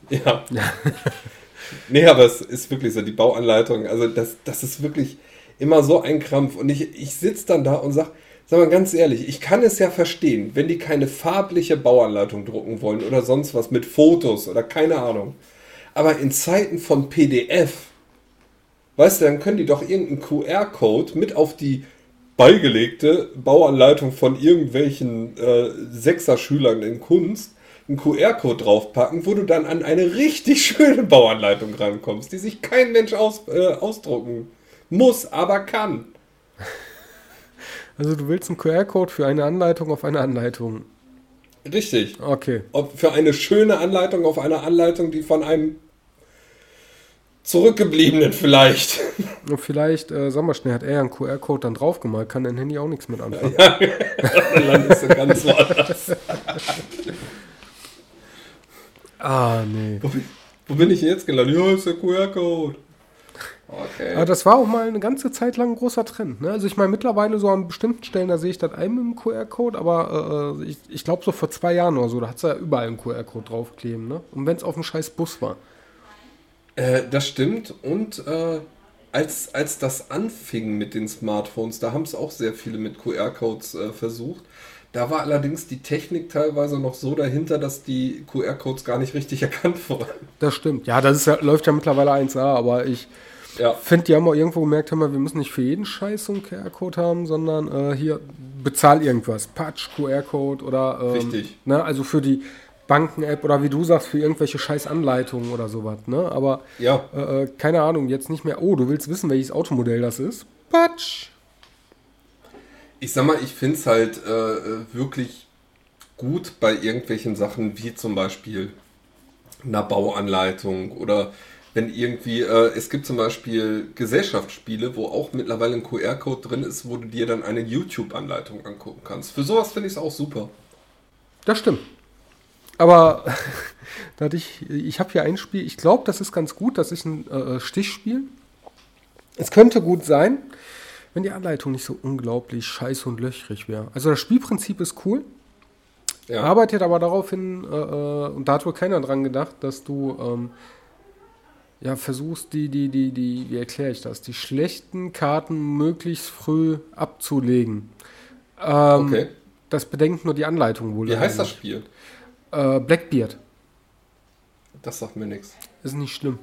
Ja. nee, aber es ist wirklich so, die Bauanleitung, also das, das ist wirklich immer so ein Krampf. Und ich, ich sitze dann da und sage, sag mal ganz ehrlich, ich kann es ja verstehen, wenn die keine farbliche Bauanleitung drucken wollen oder sonst was mit Fotos oder keine Ahnung. Aber in Zeiten von PDF, weißt du, dann können die doch irgendeinen QR-Code mit auf die beigelegte Bauanleitung von irgendwelchen äh, Sechser-Schülern in Kunst einen QR-Code draufpacken, wo du dann an eine richtig schöne Bauanleitung rankommst, die sich kein Mensch aus, äh, ausdrucken muss, aber kann. Also du willst einen QR-Code für eine Anleitung auf eine Anleitung. Richtig. Okay. Ob für eine schöne Anleitung auf eine Anleitung, die von einem Zurückgebliebenen vielleicht. Und vielleicht, äh, sag mal schnell, hat er ja einen QR-Code dann draufgemalt, kann dein Handy auch nichts mit anfangen. Dann landest du ganz woanders. Ah, nee. Wo bin- Wo bin ich denn jetzt gelandet? Ja, ist der QR-Code. Okay. Aber das war auch mal eine ganze Zeit lang ein großer Trend. Ne? Also ich meine, mittlerweile so an bestimmten Stellen, da sehe ich das ein mit dem QR-Code, aber äh, ich, ich glaube so vor zwei Jahren oder so, da hat es ja überall einen QR-Code draufkleben. Ne? Und wenn es auf dem scheiß Bus war. Äh, das stimmt. Und äh, als, als das anfing mit den Smartphones, da haben es auch sehr viele mit QR-Codes äh, versucht. Da war allerdings die Technik teilweise noch so dahinter, dass die QR-Codes gar nicht richtig erkannt wurden. Das stimmt. Ja, das ist läuft ja mittlerweile 1A, aber ich ja. finde, die haben auch irgendwo gemerkt, wir müssen nicht für jeden Scheiß so einen QR-Code haben, sondern äh, hier bezahl irgendwas. Patch, QR-Code oder. Ähm, richtig. Ne, also für die Banken-App oder wie du sagst, für irgendwelche scheiß Anleitungen oder sowas. Ne? Aber ja. äh, äh keine Ahnung, jetzt nicht mehr, oh, du willst wissen, welches Automodell das ist? Patsch! ich sag mal, ich finde es halt äh, wirklich gut bei irgendwelchen Sachen wie zum Beispiel einer Bauanleitung oder wenn irgendwie, äh, es gibt zum Beispiel Gesellschaftsspiele, wo auch mittlerweile ein QR-Code drin ist, wo du dir dann eine YouTube-Anleitung angucken kannst. Für sowas finde ich es auch super. Das stimmt. Aber da ich, ich habe hier ein Spiel, ich glaube, das ist ganz gut, das ist ein äh, Stichspiel. Es könnte gut sein, wenn die Anleitung nicht so unglaublich scheiße und löchrig wäre. Also das Spielprinzip ist cool. Ja. Arbeitet aber darauf hin, äh, äh, und da hat wohl keiner dran gedacht, dass du ähm, ja versuchst, die, die, die, die, wie erkläre ich das, die schlechten Karten möglichst früh abzulegen. Ähm, okay. Das bedenkt nur die Anleitung wohl. Wie heißt das Spiel? Äh, Blackbeard. Das sagt mir nichts. Ist nicht schlimm.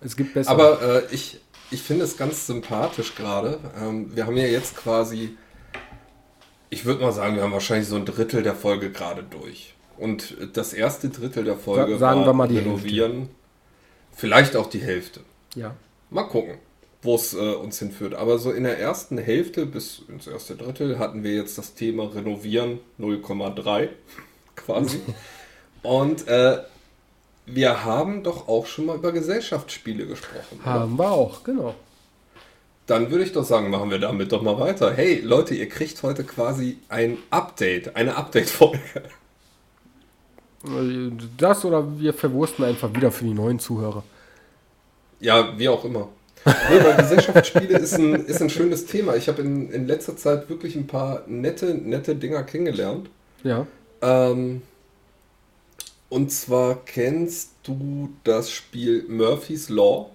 Es gibt besser. Aber äh, ich, ich finde es ganz sympathisch gerade. Ähm, wir haben ja jetzt quasi, ich würde mal sagen, wir haben wahrscheinlich so ein Drittel der Folge gerade durch. Und das erste Drittel der Folge sagen war wir mal die Renovieren. Hälfte. Vielleicht auch die Hälfte. Ja. Mal gucken, wo es äh, uns hinführt. Aber so in der ersten Hälfte bis ins erste Drittel hatten wir jetzt das Thema Renovieren 0,3 quasi. Und äh, wir haben doch auch schon mal über Gesellschaftsspiele gesprochen. Haben oder? wir auch, genau. Dann würde ich doch sagen, machen wir damit doch mal weiter. Hey Leute, ihr kriegt heute quasi ein Update, eine Update-Folge. Das oder wir verwursten einfach wieder für die neuen Zuhörer. Ja, wie auch immer. nee, weil Gesellschaftsspiele ist ein, ist ein schönes Thema. Ich habe in, in letzter Zeit wirklich ein paar nette, nette Dinger kennengelernt. Ja. Ähm, und zwar kennst du das Spiel Murphy's Law?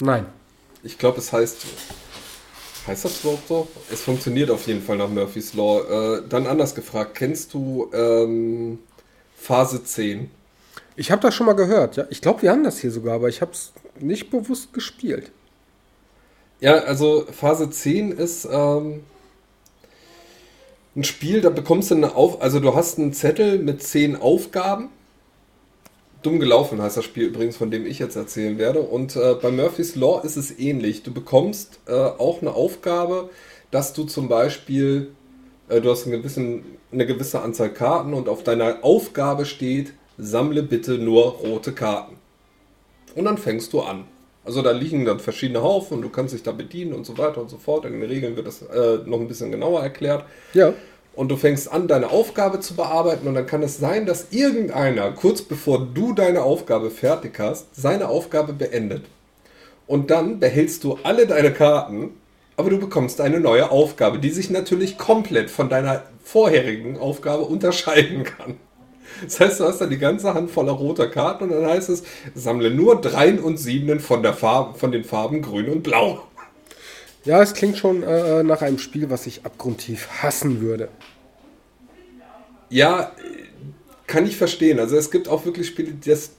Nein. Ich glaube, es heißt. Heißt das überhaupt so? Es funktioniert auf jeden Fall nach Murphy's Law. Äh, dann anders gefragt, kennst du ähm, Phase 10? Ich habe das schon mal gehört, ja. Ich glaube, wir haben das hier sogar, aber ich habe es nicht bewusst gespielt. Ja, also Phase 10 ist ähm, ein Spiel, da bekommst du eine Auf... Also du hast einen Zettel mit 10 Aufgaben Dumm gelaufen heißt das Spiel übrigens, von dem ich jetzt erzählen werde. Und äh, bei Murphy's Law ist es ähnlich. Du bekommst äh, auch eine Aufgabe, dass du zum Beispiel, du hast einen gewissen, eine gewisse Anzahl Karten und auf deiner Aufgabe steht, sammle bitte nur rote Karten. Und dann fängst du an. Also da liegen dann verschiedene Haufen und du kannst dich da bedienen und so weiter und so fort. In den Regeln wird das äh, noch ein bisschen genauer erklärt. Ja und du fängst an, deine Aufgabe zu bearbeiten und dann kann es sein, dass irgendeiner, kurz bevor du deine Aufgabe fertig hast, seine Aufgabe beendet. Und dann behältst du alle deine Karten, aber du bekommst eine neue Aufgabe, die sich natürlich komplett von deiner vorherigen Aufgabe unterscheiden kann. Das heißt, du hast dann die ganze Hand voller roter Karten und dann heißt es, sammle nur Dreien und Siebenen von, der Farbe, von den Farben Grün und Blau. Ja, es klingt schon äh, nach einem Spiel, was ich abgrundtief hassen würde. Ja, kann ich verstehen. Also es gibt auch wirklich Spiele, das,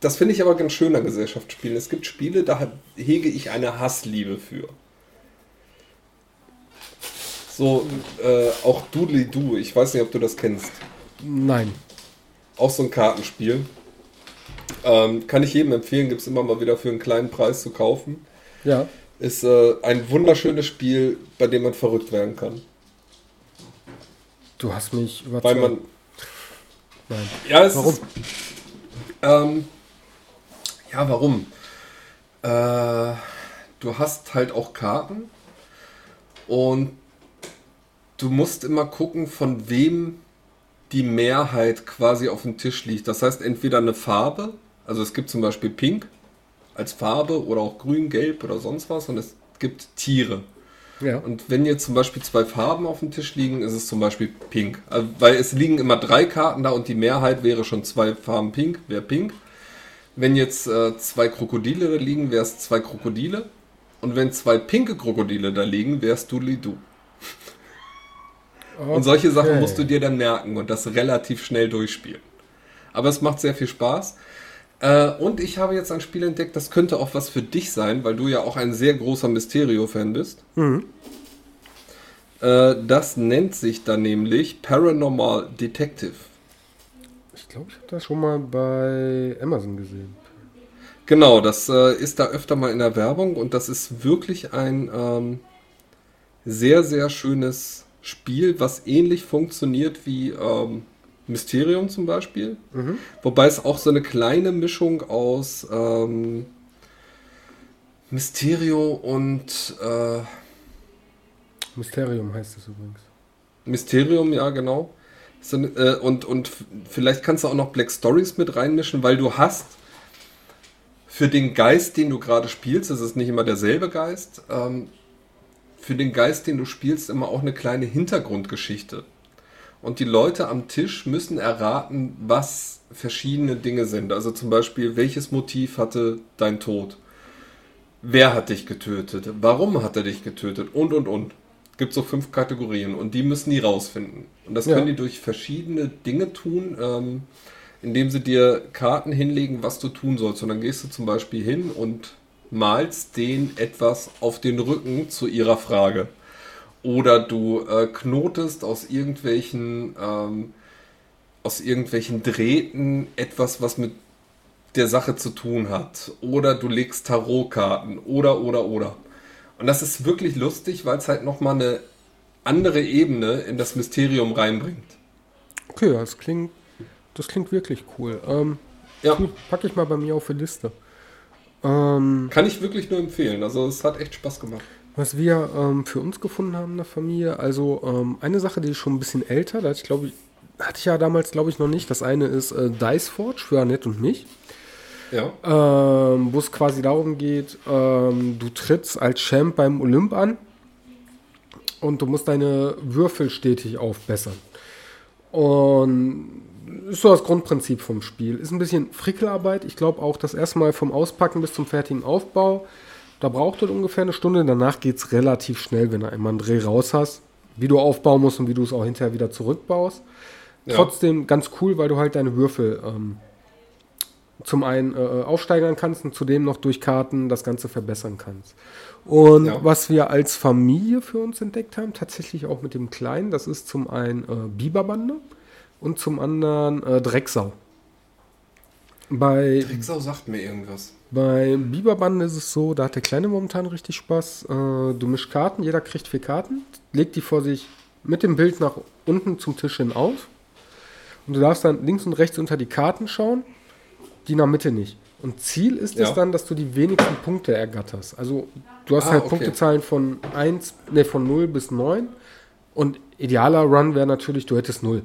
das finde ich aber ganz schön an Gesellschaftsspielen. Es gibt Spiele, da hege ich eine Hassliebe für. So, äh, auch Doodly Doo, ich weiß nicht, ob du das kennst. Nein. Auch so ein Kartenspiel. Ähm, kann ich jedem empfehlen, gibt es immer mal wieder für einen kleinen Preis zu kaufen. Ja. Ist äh, ein wunderschönes Spiel, bei dem man verrückt werden kann. Du hast mich überzeugt. Weil man. Nein. Ja, es warum? Ist, ähm, ja, warum? Äh, du hast halt auch Karten und du musst immer gucken, von wem die Mehrheit quasi auf dem Tisch liegt. Das heißt, entweder eine Farbe, also es gibt zum Beispiel Pink, als Farbe oder auch grün, gelb oder sonst was und es gibt Tiere. Ja. Und wenn jetzt zum Beispiel zwei Farben auf dem Tisch liegen, ist es zum Beispiel pink. Also, weil es liegen immer drei Karten da und die Mehrheit wäre schon zwei Farben pink, wäre pink. Wenn jetzt äh, zwei Krokodile da liegen, wäre es zwei Krokodile. Und wenn zwei pinke Krokodile da liegen, wär's Doodly-Doo. Okay. Und solche Sachen musst du dir dann merken und das relativ schnell durchspielen. Aber es macht sehr viel Spaß. Äh, und ich habe jetzt ein Spiel entdeckt, das könnte auch was für dich sein, weil du ja auch ein sehr großer Mysterio-Fan bist. Mhm. Äh, das nennt sich dann nämlich Paranormal Detective. Ich glaube, ich habe das schon mal bei Amazon gesehen. Genau, das äh, ist da öfter mal in der Werbung und das ist wirklich ein ähm, sehr, sehr schönes Spiel, was ähnlich funktioniert wie ähm, Mysterium zum Beispiel. Mhm. Wobei es auch so eine kleine Mischung aus ähm, Mysterio und äh, Mysterium heißt es übrigens. Mysterium, ja, genau. So, äh, und, und vielleicht kannst du auch noch Black Stories mit reinmischen, weil du hast für den Geist, den du gerade spielst, das ist nicht immer derselbe Geist, ähm, für den Geist, den du spielst, immer auch eine kleine Hintergrundgeschichte. Und die Leute am Tisch müssen erraten, was verschiedene Dinge sind. Also zum Beispiel, welches Motiv hatte dein Tod? Wer hat dich getötet? Warum hat er dich getötet? Und, und, und. Gibt so fünf Kategorien und die müssen die rausfinden. Und das ja. können die durch verschiedene Dinge tun, ähm, indem sie dir Karten hinlegen, was du tun sollst. Und dann gehst du zum Beispiel hin und malst denen etwas auf den Rücken zu ihrer Frage. Oder du äh, knotest aus irgendwelchen, ähm, aus irgendwelchen Drähten etwas, was mit der Sache zu tun hat. Oder du legst Tarotkarten. Oder, oder, oder. Und das ist wirklich lustig, weil es halt nochmal eine andere Ebene in das Mysterium reinbringt. Okay, das klingt, das klingt wirklich cool. Ähm, ja. Packe ich mal bei mir auf die Liste. Ähm, Kann ich wirklich nur empfehlen. Also es hat echt Spaß gemacht. Was wir ähm, für uns gefunden haben in der Familie, also ähm, eine Sache, die ist schon ein bisschen älter, da hatte ich glaube ich, hatte ich ja damals glaube ich noch nicht. Das eine ist äh, Dice Forge für Annette und mich. Ja. Ähm, wo es quasi darum geht, ähm, du trittst als Champ beim Olymp an und du musst deine Würfel stetig aufbessern. Und ist so das Grundprinzip vom Spiel. Ist ein bisschen Frickelarbeit. Ich glaube auch das erste Mal vom Auspacken bis zum fertigen Aufbau. Da braucht es ungefähr eine Stunde. Danach geht es relativ schnell, wenn du einmal einen Dreh raus hast. Wie du aufbauen musst und wie du es auch hinterher wieder zurückbaust. Ja. Trotzdem ganz cool, weil du halt deine Würfel ähm, zum einen äh, aufsteigern kannst und zudem noch durch Karten das Ganze verbessern kannst. Und ja. was wir als Familie für uns entdeckt haben, tatsächlich auch mit dem Kleinen, das ist zum einen äh, Biberbande und zum anderen äh, Drecksau. Bei, Drecksau sagt mir irgendwas. Bei Biberbanden ist es so, da hat der Kleine momentan richtig Spaß. Äh, du mischst Karten, jeder kriegt vier Karten, legt die vor sich mit dem Bild nach unten zum Tisch hin auf. Und du darfst dann links und rechts unter die Karten schauen, die der Mitte nicht. Und Ziel ist ja. es dann, dass du die wenigsten Punkte ergatterst. Also du hast ah, halt okay. Punktezahlen von 1, ne, von 0 bis 9. Und idealer Run wäre natürlich, du hättest 0.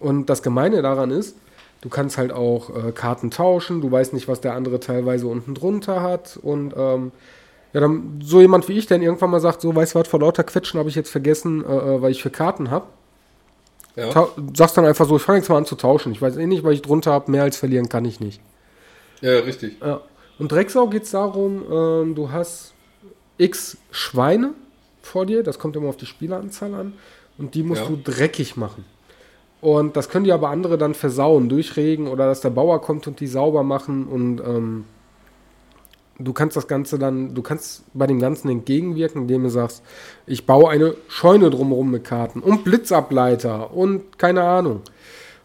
Und das Gemeine daran ist, du kannst halt auch äh, Karten tauschen, du weißt nicht, was der andere teilweise unten drunter hat. Und ähm, ja, dann so jemand wie ich, der irgendwann mal sagt, so, weißt du was, vor lauter Quetschen habe ich jetzt vergessen, äh, äh weil ich für Karten habe. Ja. Sagst dann einfach so, ich fange jetzt mal an zu tauschen. Ich weiß eh nicht, weil ich drunter habe, mehr als verlieren kann ich nicht. Ja, richtig. Ja. Und Drecksau geht es darum, ähm, du hast x Schweine vor dir, das kommt immer auf die Spieleranzahl an, und die musst ja. du dreckig machen. Und das können die aber andere dann versauen durch Regen oder dass der Bauer kommt und die sauber machen und ähm, du kannst das Ganze dann, du kannst bei dem Ganzen entgegenwirken, indem du sagst, ich baue eine Scheune drumherum mit Karten und Blitzableiter und keine Ahnung.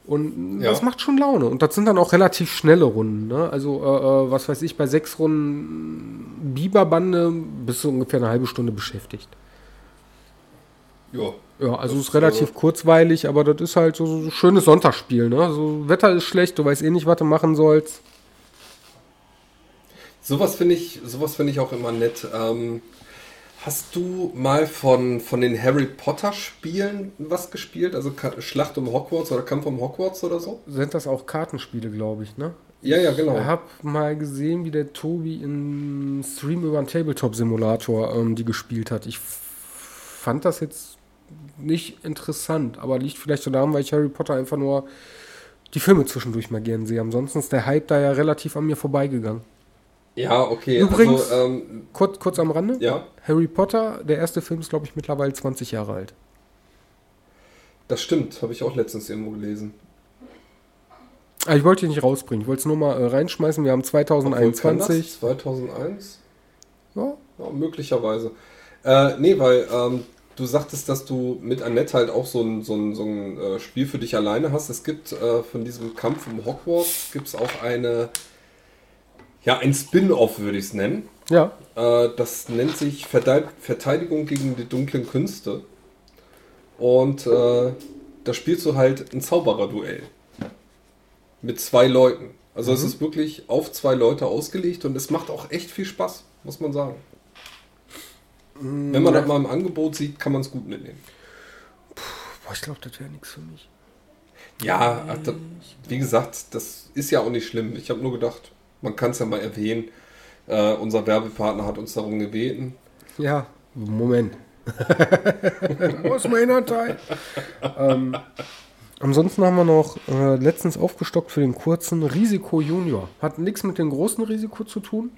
Und ja. das macht schon Laune. Und das sind dann auch relativ schnelle Runden. Ne? Also, äh, äh was weiß ich, bei sechs Runden Biberbande bist du ungefähr eine halbe Stunde beschäftigt. Ja. Ja, also es ist relativ äh, kurzweilig, aber das ist halt so, so ein schönes Sonntagsspiel. Ne? So, Wetter ist schlecht, du weißt eh nicht, was du machen sollst. Sowas finde ich, sowas finde ich auch immer nett. Ähm, hast du mal von, von den Harry Potter Spielen was gespielt? Also Schlacht um Hogwarts oder Kampf um Hogwarts oder so? Sind das auch Kartenspiele, glaube ich, ne? Ja, ja, genau. Ich habe mal gesehen, wie der Tobi im Stream über einen Tabletop-Simulator ähm, die gespielt hat. Ich fand das jetzt nicht interessant, aber liegt vielleicht so daran, weil ich Harry Potter einfach nur die Filme zwischendurch mal gern sehe. Ansonsten ist der Hype da ja relativ an mir vorbeigegangen. Ja, okay. Übrigens, also, ähm, Kurz, kurz am Rande. ja, Harry Potter, der erste Film ist, glaube ich, mittlerweile 20 Jahre alt. das stimmt. Habe ich auch letztens irgendwo gelesen. Ah, ich wollte ihn nicht rausbringen. Ich wollte es nur mal äh, reinschmeißen. Wir haben Obwohl, kann 2021. das 2001? Ja, Ja, möglicherweise. Äh, nee, weil ähm, du sagtest, dass du mit Annette halt auch so ein, so ein, so ein äh, Spiel für dich alleine hast. Es gibt äh, von diesem Kampf um Hogwarts gibt es auch eine, ja, ein Spin-off würde ich es nennen. ja. Äh, das nennt sich Verteidigung gegen die dunklen Künste. Und äh, da spielst du halt ein Zaubererduell. Mit zwei Leuten. Also es ist wirklich auf zwei Leute ausgelegt und es macht auch echt viel Spaß, muss man sagen. Wenn man das mal im Angebot sieht, kann man es gut mitnehmen. Boah, ich glaube, das wäre nichts für mich. Ja, ach, da, wie gesagt, das ist ja auch nicht schlimm. Ich habe nur gedacht, man kann es ja mal erwähnen. Äh, unser Werbepartner hat uns darum gebeten. Ja, Moment. Wo ist mein Anteil? ähm, ansonsten haben wir noch äh, letztens aufgestockt für den kurzen Risiko Junior. Hat nichts mit dem großen Risiko zu tun,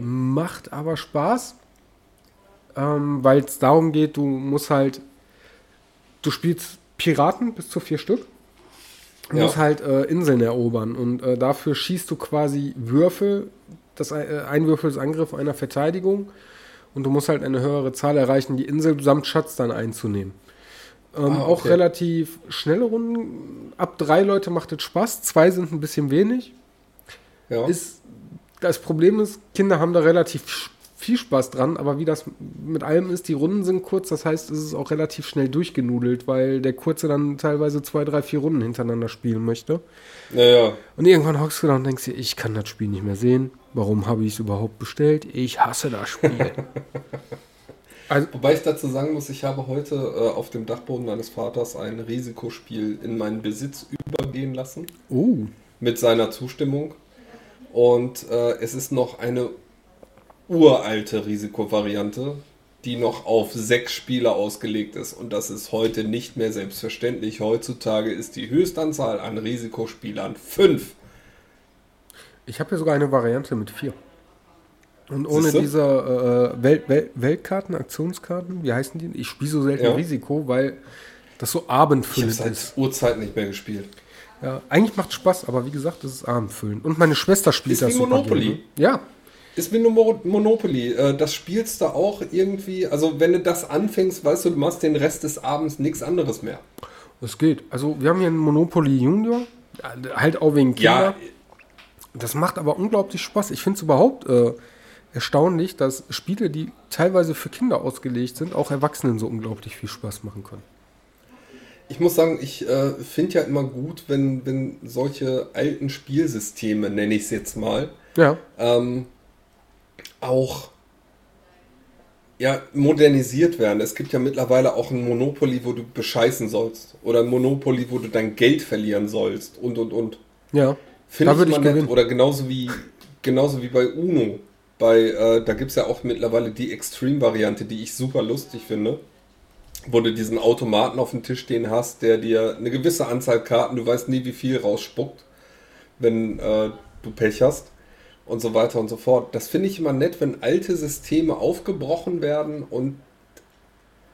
macht aber Spaß, ähm, weil es darum geht, du musst halt, du spielst Piraten bis zu vier Stück. Du Ja. musst halt äh, Inseln erobern und äh, dafür schießt du quasi Würfel. Das äh, ein Würfel ist Angriff, einer Verteidigung. Und du musst halt eine höhere Zahl erreichen, die Insel samt Schatz dann einzunehmen. Ähm, Ah, Auch okay. relativ schnelle Runden. Ab drei Leute macht es Spaß, zwei sind ein bisschen wenig. Ja. Ist, das Problem ist, Kinder haben da relativ viel Spaß dran, aber wie das mit allem ist, die Runden sind kurz, das heißt, es ist auch relativ schnell durchgenudelt, weil der Kurze dann teilweise zwei, drei, vier Runden hintereinander spielen möchte. Naja, Und irgendwann hockst du da und denkst dir, ich kann das Spiel nicht mehr sehen. Warum habe ich es überhaupt bestellt? Ich hasse das Spiel. also, Wobei ich dazu sagen muss, ich habe heute äh, auf dem Dachboden meines Vaters ein Risikospiel in meinen Besitz übergehen lassen. oh, Mit seiner Zustimmung. Und äh, es ist noch eine uralte Risikovariante, die noch auf sechs Spieler ausgelegt ist. Und das ist heute nicht mehr selbstverständlich. Heutzutage ist die Höchstanzahl an Risikospielern fünf. ich habe hier sogar eine Variante mit vier. Und ohne Siehste? diese äh, Welt, Welt, Weltkarten, Aktionskarten, wie heißen die? Ich spiele so selten Ja. Risiko, weil das so Ich habe abendfüllend seit ist. Urzeit nicht mehr gespielt. Ja, eigentlich macht Spaß, aber wie gesagt, das ist abendfüllend. Und meine Schwester spielt Ist das wie super Monopoly. gerne. Ja, Ist wie Mo- Monopoly. Äh, Das spielst du auch irgendwie. Also, wenn du das anfängst, weißt du, du machst den Rest des Abends nichts anderes mehr. es geht. Also wir haben hier einen Monopoly Junior, ja, halt auch wegen Kinder. Ja, Das macht aber unglaublich Spaß. Ich finde es überhaupt äh, erstaunlich, dass Spiele, die teilweise für Kinder ausgelegt sind, auch Erwachsenen so unglaublich viel Spaß machen können. ich muss sagen, ich äh, finde ja immer gut, wenn, wenn solche alten Spielsysteme, nenne ich es jetzt mal, Ja, ähm, auch ja, modernisiert werden. Es gibt ja mittlerweile auch ein Monopoly, wo du bescheißen sollst. Oder ein Monopoly, wo du dein Geld verlieren sollst und und und. ja. Finde ich ich nett. gewinnen. Oder genauso wie, genauso wie bei Uno. Bei, äh, da gibt es ja auch mittlerweile die Extreme-Variante, die ich super lustig finde. Wo du diesen Automaten auf dem Tisch stehen hast, der dir eine gewisse Anzahl Karten, du weißt nie, wie viel rausspuckt, wenn äh, du Pech hast. Und so weiter und so fort. Das finde ich immer nett, wenn alte Systeme aufgebrochen werden und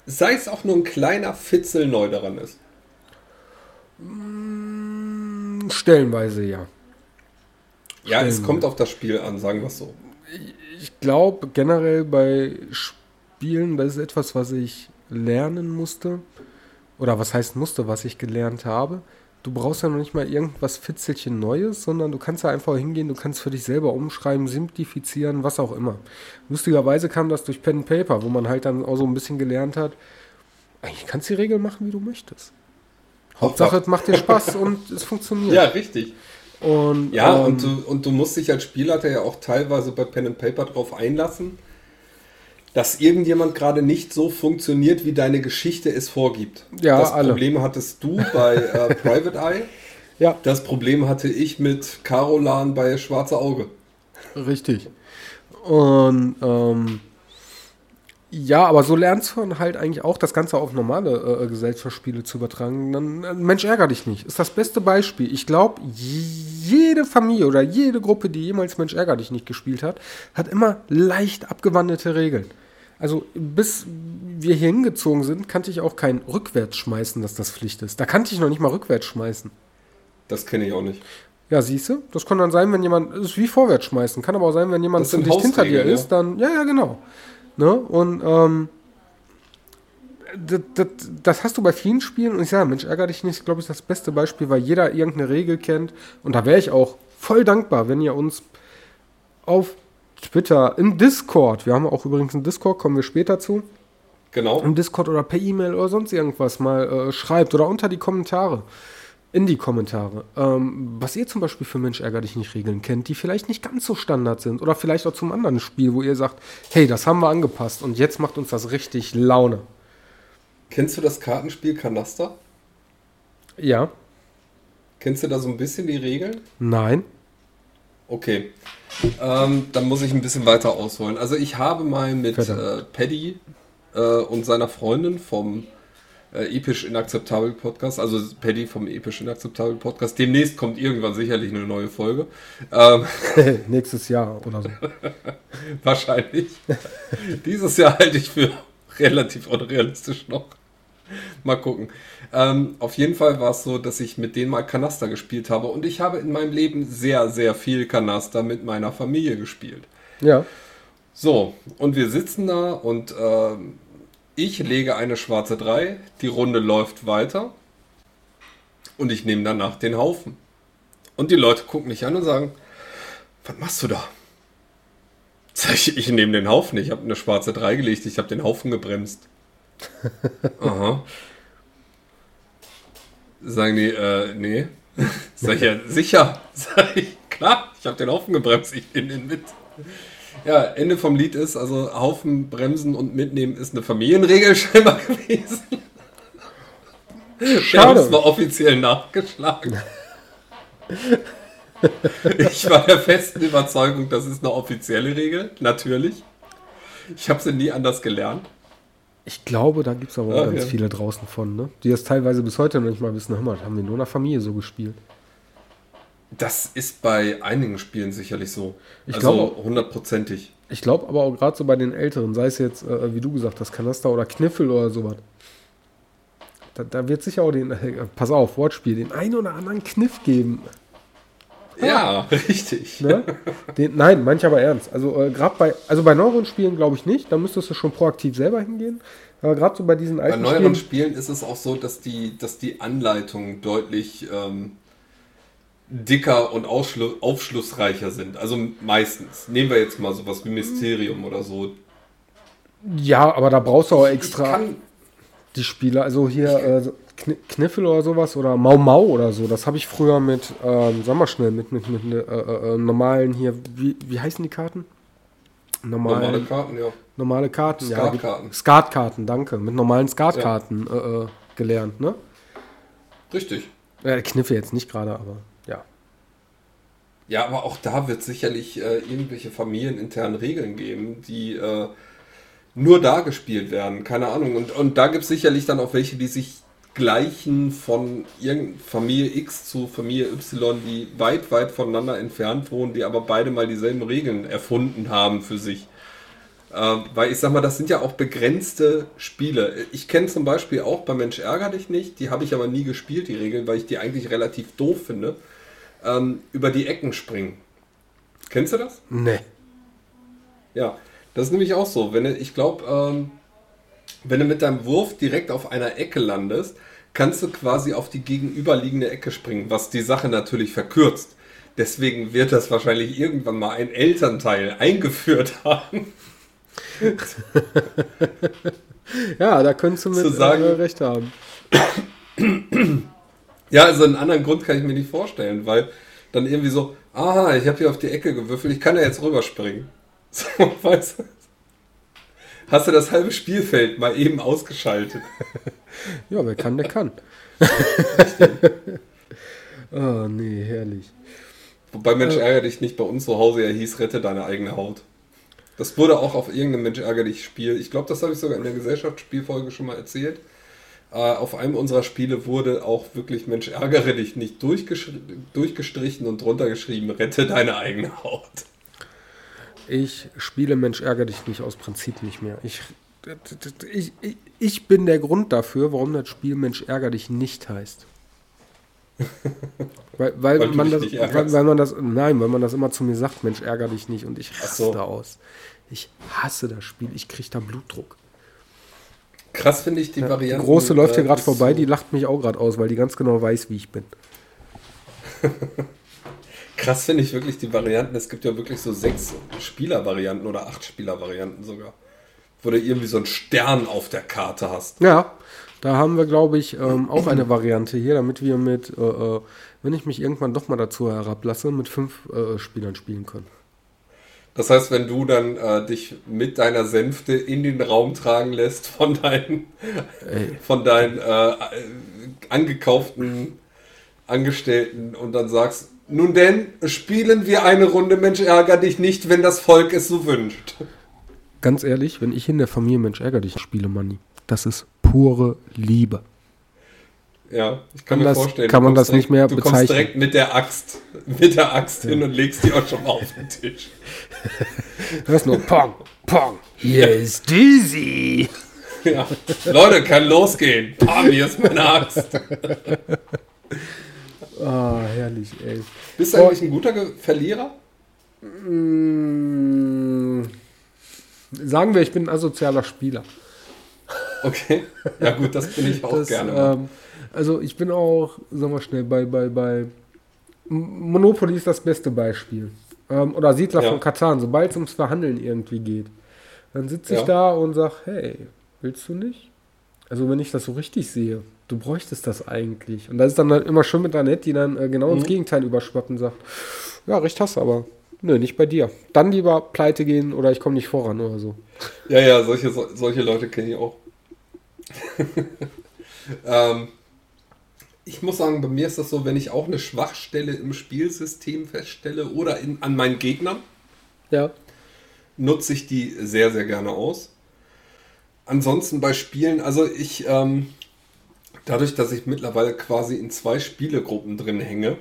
sei es auch nur ein kleiner Fitzel neu daran ist. Stellenweise ja. Ja, es Stimmt. kommt auf das Spiel an, sagen wir es so. Ich glaube generell bei Spielen, das ist etwas, was ich lernen musste. Oder was heißt musste, was ich gelernt habe. Du brauchst ja noch nicht mal irgendwas Fitzelchen Neues, sondern du kannst ja einfach hingehen, du kannst für dich selber umschreiben, simplifizieren, was auch immer. Lustigerweise kam das durch Pen and Paper, wo man halt dann auch so ein bisschen gelernt hat, eigentlich kannst du die Regeln machen, wie du möchtest. Hauptsache, es macht dir Spaß und es funktioniert. Ja, richtig. Und, Ja, ähm, und, du, und du musst dich als Spielleiter ja auch teilweise bei Pen and Paper darauf einlassen, dass irgendjemand gerade nicht so funktioniert, wie deine Geschichte es vorgibt. Ja, das alle. Problem hattest du bei äh, Private Eye. ja, Das Problem hatte ich mit Carolan bei Schwarze Auge. Richtig. Und ähm, Ja, aber so lernst du halt eigentlich auch das Ganze auf normale äh, Gesellschaftsspiele zu übertragen. Dann, äh, Mensch, ärger dich nicht. Ist das beste Beispiel. Ich glaube, jede Familie oder jede Gruppe, die jemals Mensch, ärger dich nicht gespielt hat, hat immer leicht abgewandelte Regeln. Also bis wir hier hingezogen sind, kannte ich auch kein Rückwärts schmeißen, dass das Pflicht ist. Da kannte ich noch nicht mal rückwärts schmeißen. Das kenne ich auch nicht. Ja, siehst du? Das kann dann sein, wenn jemand, das ist wie vorwärts schmeißen. Kann aber auch sein, wenn jemand dicht hinter dir Hausregeln, ist, dann, ja, ja, genau. Ne? Und ähm, das, das, das hast du bei vielen Spielen und ich sage, Mensch, ärger dich nicht, glaube ich, das beste Beispiel, weil jeder irgendeine Regel kennt. Und da wäre ich auch voll dankbar, wenn ihr uns auf Twitter, im Discord, wir haben auch übrigens einen Discord, kommen wir später zu, Genau. im Discord oder per E-Mail oder sonst irgendwas mal äh, schreibt oder unter die Kommentare. In die Kommentare. Ähm, was ihr zum Beispiel für Mensch ärger dich nicht Regeln kennt, die vielleicht nicht ganz so Standard sind. Oder vielleicht auch zum anderen Spiel, wo ihr sagt, hey, das haben wir angepasst und jetzt macht uns das richtig Laune. Kennst du das Kartenspiel Kanaster? Ja? Kennst du da so ein bisschen die Regeln? Nein? Okay. Ähm, dann muss ich ein bisschen weiter ausholen. Also ich habe mal mit äh, Paddy äh, und seiner Freundin vom äh, Episch Inakzeptabel Podcast, also Paddy vom Episch Inakzeptabel Podcast, demnächst kommt irgendwann sicherlich eine neue Folge. Ähm, Nächstes Jahr oder so. wahrscheinlich. Dieses Jahr halte ich für relativ unrealistisch noch. Mal gucken. Ähm, auf jeden Fall war es so, dass ich mit denen mal Kanaster gespielt habe und ich habe in meinem Leben sehr, sehr viel Kanaster mit meiner Familie gespielt. Ja. So, und wir sitzen da und ähm, ich lege eine schwarze 3, die Runde läuft weiter und ich nehme danach den Haufen. Und die Leute gucken mich an und sagen, was machst du da? Ich, ich nehme den Haufen, ich habe eine schwarze 3 gelegt, ich habe den Haufen gebremst. Aha. Sagen die, äh, nee. Sag ich, ja, sicher. Sag ich, klar, ich habe den Haufen gebremst, ich nehme den mit. Ja, Ende vom Lied ist, also Haufen bremsen und mitnehmen ist eine Familienregel scheinbar gewesen. Haben es mal offiziell nachgeschlagen. Ich war der festen Überzeugung, das ist eine offizielle Regel, natürlich. Ich habe sie nie anders gelernt. Ich glaube, da gibt es aber auch Ah, ganz ja. viele draußen von, ne? Die das teilweise bis heute noch nicht mal wissen, hör mal, haben wir nur in der Familie so gespielt. Das ist bei einigen Spielen sicherlich so. Ich also glaube- hundertprozentig. Ich glaube aber auch gerade so bei den Älteren, sei es jetzt, äh, wie du gesagt hast, Kanaster oder Kniffel oder sowas. Da, da wird sicher auch den, äh, pass auf, Wortspiel, den einen oder anderen Kniff geben. Ja, richtig. Ne? Den, nein, manch aber ernst. Also äh, gerade bei, also bei neueren Spielen glaube ich nicht, da müsstest du schon proaktiv selber hingehen. Aber gerade so bei diesen Bei alten neueren Spielen, Spielen ist es auch so, dass die, dass die Anleitungen deutlich ähm, dicker und aufschlussreicher sind. Also meistens. Nehmen wir jetzt mal sowas wie Mysterium oder so. ja, aber da brauchst du auch Ich extra kann, die Spiele. Also hier äh, Kniffel oder sowas oder Mau Mau oder so. Das habe ich früher mit, ähm, sag mal schnell, mit, mit, mit äh, äh, normalen hier, wie, wie heißen die Karten? Normalen, normale Karten, ja. normale Karten, ja. Skatkarten. Skatkarten, danke. Mit normalen Skatkarten äh, äh, gelernt, ne? Richtig. Äh, Kniffe jetzt nicht gerade, aber ja. Ja, aber auch da wird sicherlich äh, irgendwelche familieninternen Regeln geben, die äh, nur da gespielt werden. Keine Ahnung. Und, und da gibt es sicherlich dann auch welche, die sich gleichen von Familie X zu Familie Y, die weit, weit voneinander entfernt wohnen, die aber beide mal dieselben Regeln erfunden haben für sich. Äh, weil ich sag mal, das sind ja auch begrenzte Spiele. Ich kenne zum Beispiel auch bei Mensch ärger dich nicht, die habe ich aber nie gespielt, die Regeln, weil ich die eigentlich relativ doof finde. Ähm, über die Ecken springen. Kennst du das? Ne. Ja, das ist nämlich auch so. Wenn du, ich glaube, ähm, wenn du mit deinem Wurf direkt auf einer Ecke landest, kannst du quasi auf die gegenüberliegende Ecke springen, was die Sache natürlich verkürzt. Deswegen wird das wahrscheinlich irgendwann mal ein Elternteil eingeführt haben. Ja, da könntest du mit Zu sagen- äh, recht haben. Ja, also einen anderen Grund kann ich mir nicht vorstellen, weil dann irgendwie so, aha, ich habe hier auf die Ecke gewürfelt, ich kann ja jetzt rüberspringen. So, weißt du? Hast du das halbe Spielfeld mal eben ausgeschaltet? Ja, wer kann, der kann. oh, nee, herrlich. Wobei Mensch ärgere dich nicht bei uns zu Hause ja hieß, rette deine eigene Haut. Das wurde auch auf irgendeinem Mensch ärgerlich Spiel. Ich glaube, das habe ich sogar in der Gesellschaftsspielfolge schon mal erzählt. Äh, auf einem unserer Spiele wurde auch wirklich Mensch ärgere dich nicht durchgestrichen und drunter geschrieben, rette deine eigene Haut. Ich spiele Mensch ärgere dich nicht aus Prinzip nicht mehr. Ich, ich, ich bin der Grund dafür, warum das Spiel Mensch ärgere dich nicht heißt. Weil, weil, weil man das, weil, weil, man das, nein, weil man das immer zu mir sagt, Mensch, ärgere dich nicht und ich raste so. da aus. Ich hasse das Spiel, ich kriege da Blutdruck. Krass finde ich die ja, Variante. Die große läuft hier äh, gerade vorbei, so die lacht mich auch gerade aus, weil die ganz genau weiß, wie ich bin. Krass finde ich wirklich die Varianten. Es gibt ja wirklich so sechs Spieler-Varianten oder acht Spieler-Varianten sogar. Wo du irgendwie so einen Stern auf der Karte hast. Ja, da haben wir, glaube ich, ähm, auch eine Variante hier, damit wir mit, äh, äh, wenn ich mich irgendwann doch mal dazu herablasse, mit fünf äh, Spielern spielen können. Das heißt, wenn du dann äh, dich mit deiner Sänfte in den Raum tragen lässt von deinen, von deinen äh, angekauften Angestellten und dann sagst, nun denn, spielen wir eine Runde Mensch ärger dich nicht, wenn das Volk es so wünscht. Ganz ehrlich, wenn ich in der Familie Mensch ärger dich spiele, Manni, das ist pure Liebe. Ja, ich kann, kann mir das, vorstellen. Kann man das direkt, nicht mehr du bezeichnen. Du kommst direkt mit der Axt, mit der Axt ja. hin und legst die auch schon mal auf den Tisch. Hörst nur Pong, Pong, hier ist Dizzy. Ja. Leute, kann losgehen. Pam, hier ist meine Axt. Ah, oh, herrlich, ey. Bist du eigentlich ein guter Verlierer? Mm, sagen wir, ich bin ein asozialer Spieler. Okay. Ja, gut, das bin ich auch das, gerne. Ähm, also, ich bin auch, sagen wir schnell, bei, bei, bei Monopoly ist das beste Beispiel. Ähm, oder Siedler ja. von Katan, sobald es ums Verhandeln irgendwie geht. Dann sitze ich ja. da und sage, hey, willst du nicht? Also, wenn ich das so richtig sehe, du bräuchtest das eigentlich. Und das ist dann halt immer schön mit der Net, die dann äh, genau mhm. ins Gegenteil überschwappt und sagt, ja, recht hast du aber. Nö, nicht bei dir. Dann lieber pleite gehen oder ich komme nicht voran oder so. Ja, ja, solche, solche Leute kenne ich auch. ähm, ich muss sagen, bei mir ist das so, wenn ich auch eine Schwachstelle im Spielsystem feststelle oder in, an meinen Gegnern, ja. nutze ich die sehr, sehr gerne aus. Ansonsten bei Spielen, also ich, ähm, dadurch, dass ich mittlerweile quasi in zwei Spielegruppen drin hänge,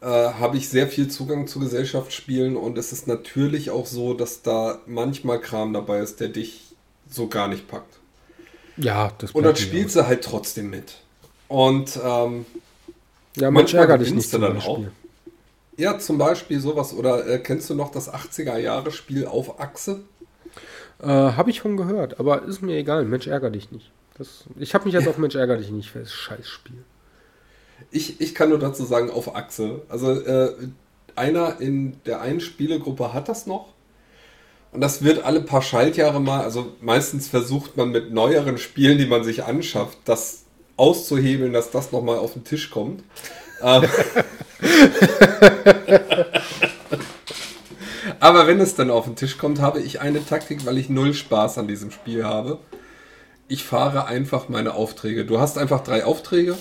äh, habe ich sehr viel Zugang zu Gesellschaftsspielen und es ist natürlich auch so, dass da manchmal Kram dabei ist, der dich so gar nicht packt. Ja, das Und dann spielst du halt trotzdem mit. Und ähm, ja, manchmal ärgert dich nicht du dann auch. Ja, zum Beispiel sowas. Oder äh, kennst du noch das 80er-Jahre-Spiel auf Achse? Äh, habe ich schon gehört, aber ist mir egal. Mensch, ärger dich nicht. Das, ich habe mich jetzt auf Mensch, ärger dich nicht für das Scheißspiel. Ich, ich kann nur dazu sagen, auf Achse. Also, äh, einer in der einen Spielegruppe hat das noch. Und das wird alle paar Schaltjahre mal, also meistens versucht man mit neueren Spielen, die man sich anschafft, das auszuhebeln, dass das nochmal auf den Tisch kommt. Ähm, Aber wenn es dann auf den Tisch kommt, habe ich eine Taktik, weil ich null Spaß an diesem Spiel habe. Ich fahre einfach meine Aufträge. Du hast einfach drei Aufträge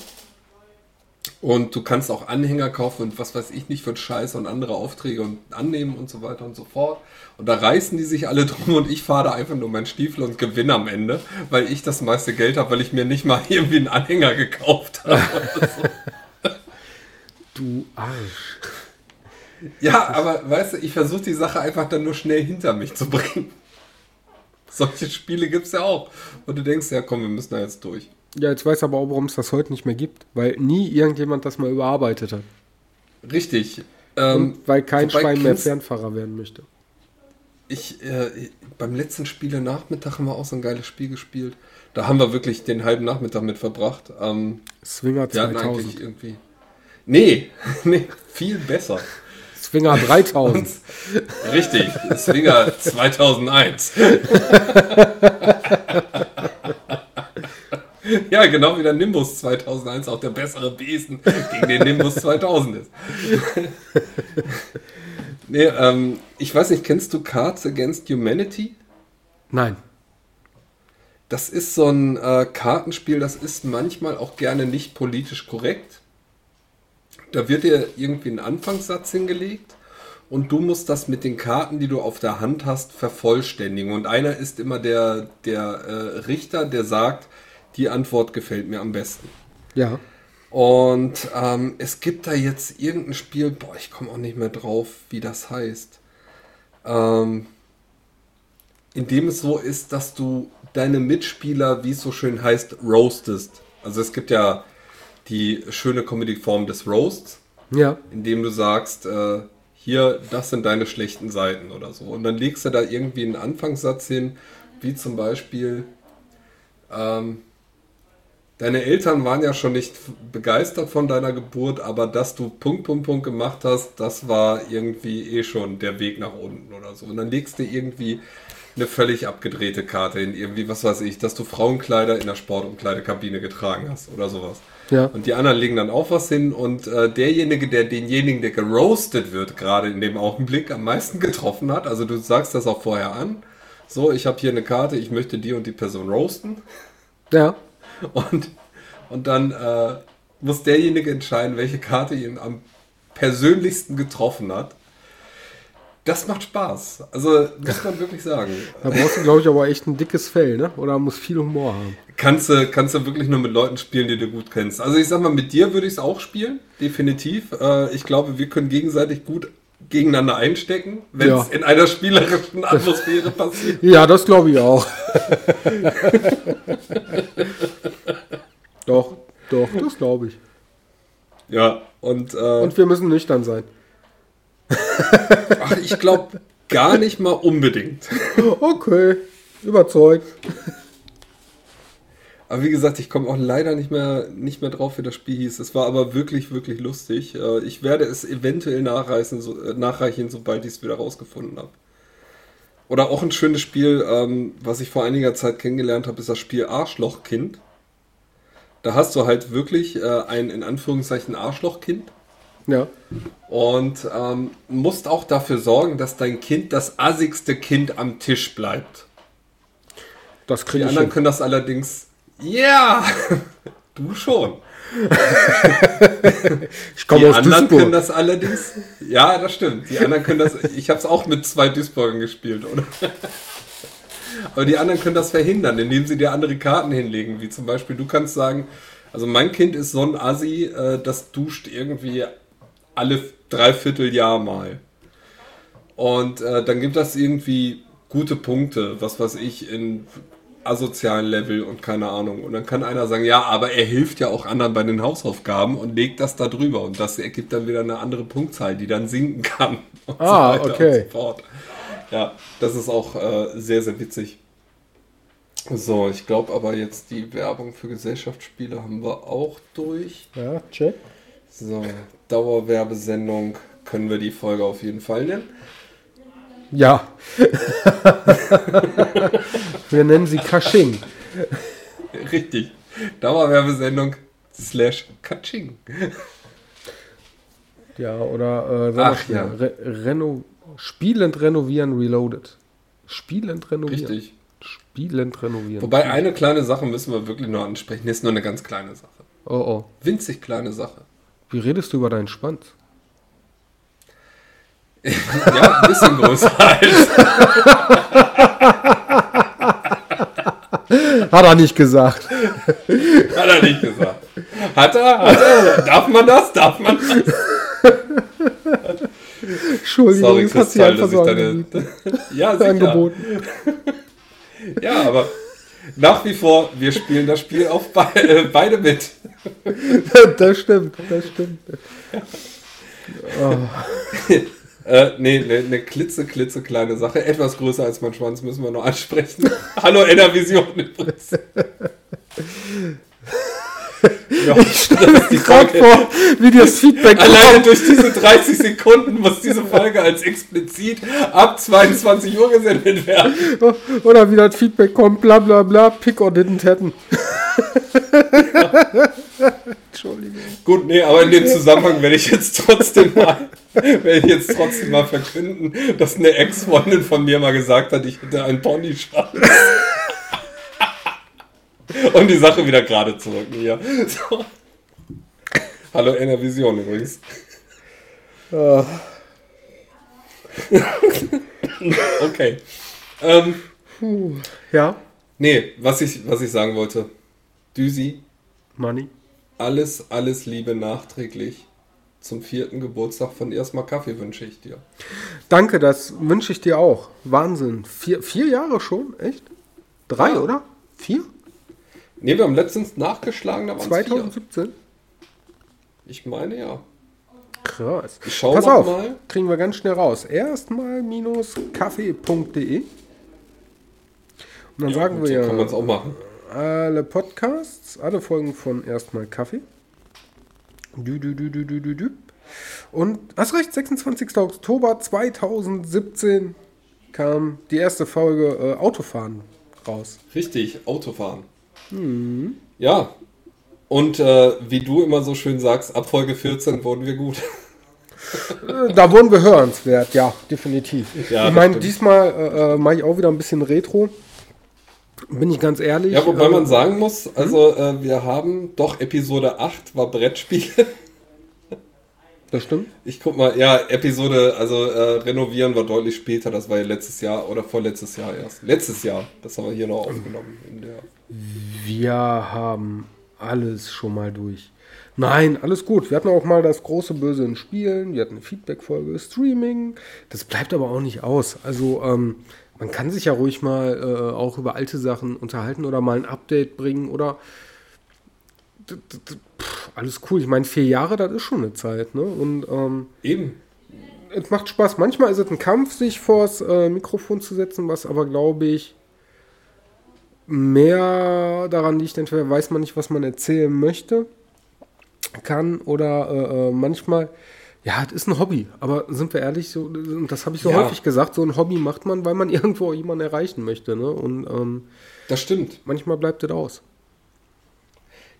und du kannst auch Anhänger kaufen und was weiß ich nicht für Scheiße und andere Aufträge und annehmen und so weiter und so fort. Und da reißen die sich alle drum und ich fahre da einfach nur meinen Stiefel und gewinne am Ende, weil ich das meiste Geld habe, weil ich mir nicht mal irgendwie einen Anhänger gekauft habe. So. Du Arsch. Ja, aber weißt du, ich versuche die Sache einfach dann nur schnell hinter mich zu bringen. Solche Spiele gibt es ja auch. Und du denkst, ja komm, wir müssen da jetzt durch. Ja, jetzt weiß aber auch, warum es das heute nicht mehr gibt, weil nie irgendjemand das mal überarbeitet hat. Richtig. Ähm, weil kein Schwein mehr Fernfahrer werden möchte. Ich, äh, beim letzten Spiele Nachmittag haben wir auch so ein geiles Spiel gespielt. Da haben wir wirklich den halben Nachmittag mit verbracht. Ähm, Swinger 2000. irgendwie. Nee, nee, viel besser. Swinger 3000. Richtig, Swinger 2001. Ja, genau wie der Nimbus 2001 auch der bessere Besen gegen den Nimbus 2000 ist. nee, ähm, ich weiß nicht, kennst du Cards Against Humanity? Nein. Das ist so ein äh, Kartenspiel, das ist manchmal auch gerne nicht politisch korrekt. Da wird dir irgendwie ein Anfangssatz hingelegt und du musst das mit den Karten, die du auf der Hand hast, vervollständigen. Und einer ist immer der, der äh, Richter, der sagt, die Antwort gefällt mir am besten. Ja. Und ähm, es gibt da jetzt irgendein Spiel, boah, ich komme auch nicht mehr drauf, wie das heißt. Ähm, in dem es so ist, dass du deine Mitspieler, wie es so schön heißt, roastest. Also es gibt ja die schöne Comedy-Form des Roasts, Ja. indem du sagst, äh, hier, das sind deine schlechten Seiten oder so. Und dann legst du da irgendwie einen Anfangssatz hin, wie zum Beispiel, ähm, deine Eltern waren ja schon nicht begeistert von deiner Geburt, aber dass du Punkt, Punkt, Punkt gemacht hast, das war irgendwie eh schon der Weg nach unten oder so. Und dann legst du irgendwie eine völlig abgedrehte Karte hin, irgendwie, was weiß ich, dass du Frauenkleider in der Sportumkleidekabine getragen hast oder sowas. Ja. Und die anderen legen dann auch was hin und äh, derjenige, der denjenigen, der geroastet wird, gerade in dem Augenblick am meisten getroffen hat, also du sagst das auch vorher an, so, ich habe hier eine Karte, ich möchte die und die Person roasten Ja. und, und dann äh, muss derjenige entscheiden, welche Karte ihn am persönlichsten getroffen hat. Das macht Spaß. Also, muss man wirklich sagen. Da brauchst du, glaube ich, aber echt ein dickes Fell, ne? Oder muss viel Humor haben. Kannst du, kannst du wirklich nur mit Leuten spielen, die du gut kennst. Also ich sag mal, mit dir würde ich es auch spielen, definitiv. Äh, ich glaube, wir können gegenseitig gut gegeneinander einstecken, wenn Ja. es in einer spielerischen Atmosphäre passiert. Ja, das glaube ich auch. doch, doch, das glaube ich. Ja, und, äh, Und wir müssen nüchtern sein. Ach, ich glaube gar nicht mal unbedingt. Okay, überzeugt. Aber wie gesagt, ich komme auch leider nicht mehr, nicht mehr drauf, wie das Spiel hieß. Es war aber wirklich, wirklich lustig. Äh, Ich werde es eventuell nachreichen, so, äh, nachreichen sobald ich es wieder rausgefunden habe. Oder auch ein schönes Spiel, ähm, was ich vor einiger Zeit kennengelernt habe, ist das Spiel Arschlochkind. Da hast du halt wirklich äh, ein in Anführungszeichen Arschlochkind Ja. und ähm, musst auch dafür sorgen, dass dein Kind das assigste Kind am Tisch bleibt. Das Die kriege ich anderen hin. können das allerdings. Ja! Du schon. Ich Die komme aus anderen können Duisburg. das allerdings. Ja, das stimmt. Die anderen können das. Ich habe es auch mit zwei Duisburgern gespielt, oder? Aber die anderen können das verhindern, indem sie dir andere Karten hinlegen. Wie zum Beispiel, du kannst sagen, also mein Kind ist so ein Assi, äh, das duscht irgendwie alle Dreivierteljahr mal. Und äh, dann gibt das irgendwie gute Punkte, was weiß ich, in asozialen Level und keine Ahnung. Und dann kann einer sagen, ja, aber er hilft ja auch anderen bei den Hausaufgaben und legt das da drüber. Und das ergibt dann wieder eine andere Punktzahl, die dann sinken kann. Und Ah, okay. Und so fort. Ja, das ist auch äh, sehr, sehr witzig. So, ich glaube aber jetzt die Werbung für Gesellschaftsspiele haben wir auch durch. Ja, check. So, Dauerwerbesendung können wir die Folge auf jeden Fall nennen. Ja. wir nennen sie Kasching. Richtig. Dauerwerbesendung slash Katsching. Ja, oder äh, Ach, ja. Re Reno Spielend renovieren reloaded. Spielend renovieren. Richtig. Spielend renovieren. Wobei eine kleine Sache müssen wir wirklich nur ansprechen. Das ist nur eine ganz kleine Sache. Oh oh. Winzig kleine Sache. Wie redest du über deinen Schwanz? Ja, ein bisschen größer als. Hat er nicht gesagt. Hat er nicht gesagt. Hat er? Hat er? Darf man das? Darf man das? Entschuldigung, Sorry, das hat sie Kristall, einfach so angeboten. Ja, sicher. angeboten. Ja, aber nach wie vor, wir spielen das Spiel auf be äh, beide mit. Das stimmt, das stimmt. Äh, nee, eine ne klitze, klitze kleine Sache. Etwas größer als mein Schwanz müssen wir noch ansprechen. Hallo Enervision übrigens. Ja, das ist die Gerade vor, wie das Feedback Alleine kommt. durch diese 30 Sekunden muss diese Folge als explizit ab 22 Uhr gesendet werden. Oder wie das Feedback kommt, bla bla bla, pick or didn't happen. Entschuldigung. Gut, nee, aber in dem Zusammenhang werde ich jetzt trotzdem mal, werde ich jetzt trotzdem mal verkünden, dass eine Ex-Freundin von mir mal gesagt hat, ich hätte einen Ponyschwanz. Und die Sache wieder gerade zu rücken hier. So. Hallo Enervision übrigens. Ah. okay. Ähm, Ja, nee, was ich, was ich sagen wollte. Düsi, Money. alles, alles Liebe nachträglich. Zum vierten Geburtstag von erstmal Kaffee wünsche ich dir. Danke, das wünsche ich dir auch. Wahnsinn. Vier, vier Jahre schon? Echt? Drei, Ja. oder? Vier? Ne, wir haben letztens nachgeschlagen, da waren es vier. 2017? Ich meine ja. Krass. Ich schau Pass noch auf, mal. kriegen wir ganz schnell raus. Erstmal minus kaffee.de. Und dann sagen gut, wir so kann man es ja auch machen. alle Podcasts, alle Folgen von Erstmal Kaffee. Dü, dü, dü, dü, dü, dü, dü. Und hast recht, 26. Oktober 2017 kam die erste Folge äh, Autofahren raus. Richtig, Autofahren. Ja. Und äh, wie du immer so schön sagst, ab Folge 14 wurden wir gut. Äh, Da wurden wir hörenswert, ja, definitiv. Ja, ich meine, diesmal äh, äh, mache ich auch wieder ein bisschen Retro. Bin ich ganz ehrlich. Ja, wobei äh, man sagen muss, also äh, wir haben doch Episode 8 war Brettspiel. Das stimmt. Ich guck mal, ja, Episode, also äh, renovieren war deutlich später, das war ja letztes Jahr oder vorletztes Jahr erst. Letztes Jahr, das haben wir hier noch aufgenommen. In der Wir haben alles schon mal durch. Nein, alles gut. Wir hatten auch mal das große Böse in Spielen. Wir hatten eine Feedback-Folge, Streaming. Das bleibt aber auch nicht aus. Also, ähm, man kann sich ja ruhig mal äh, auch über alte Sachen unterhalten oder mal ein Update bringen oder. Pff, alles cool. Ich meine, vier Jahre, das ist schon eine Zeit, ne? Und ähm, Eben. es macht Spaß. Manchmal ist es ein Kampf, sich vors äh, Mikrofon zu setzen, was aber, glaube ich, mehr daran liegt, entweder weiß man nicht, was man erzählen möchte, kann, oder äh, äh, manchmal, ja, es ist ein Hobby. Aber sind wir ehrlich, so, das habe ich so Ja. häufig gesagt, so ein Hobby macht man, weil man irgendwo jemanden erreichen möchte. Ne? Und ähm, Das stimmt. manchmal bleibt es aus.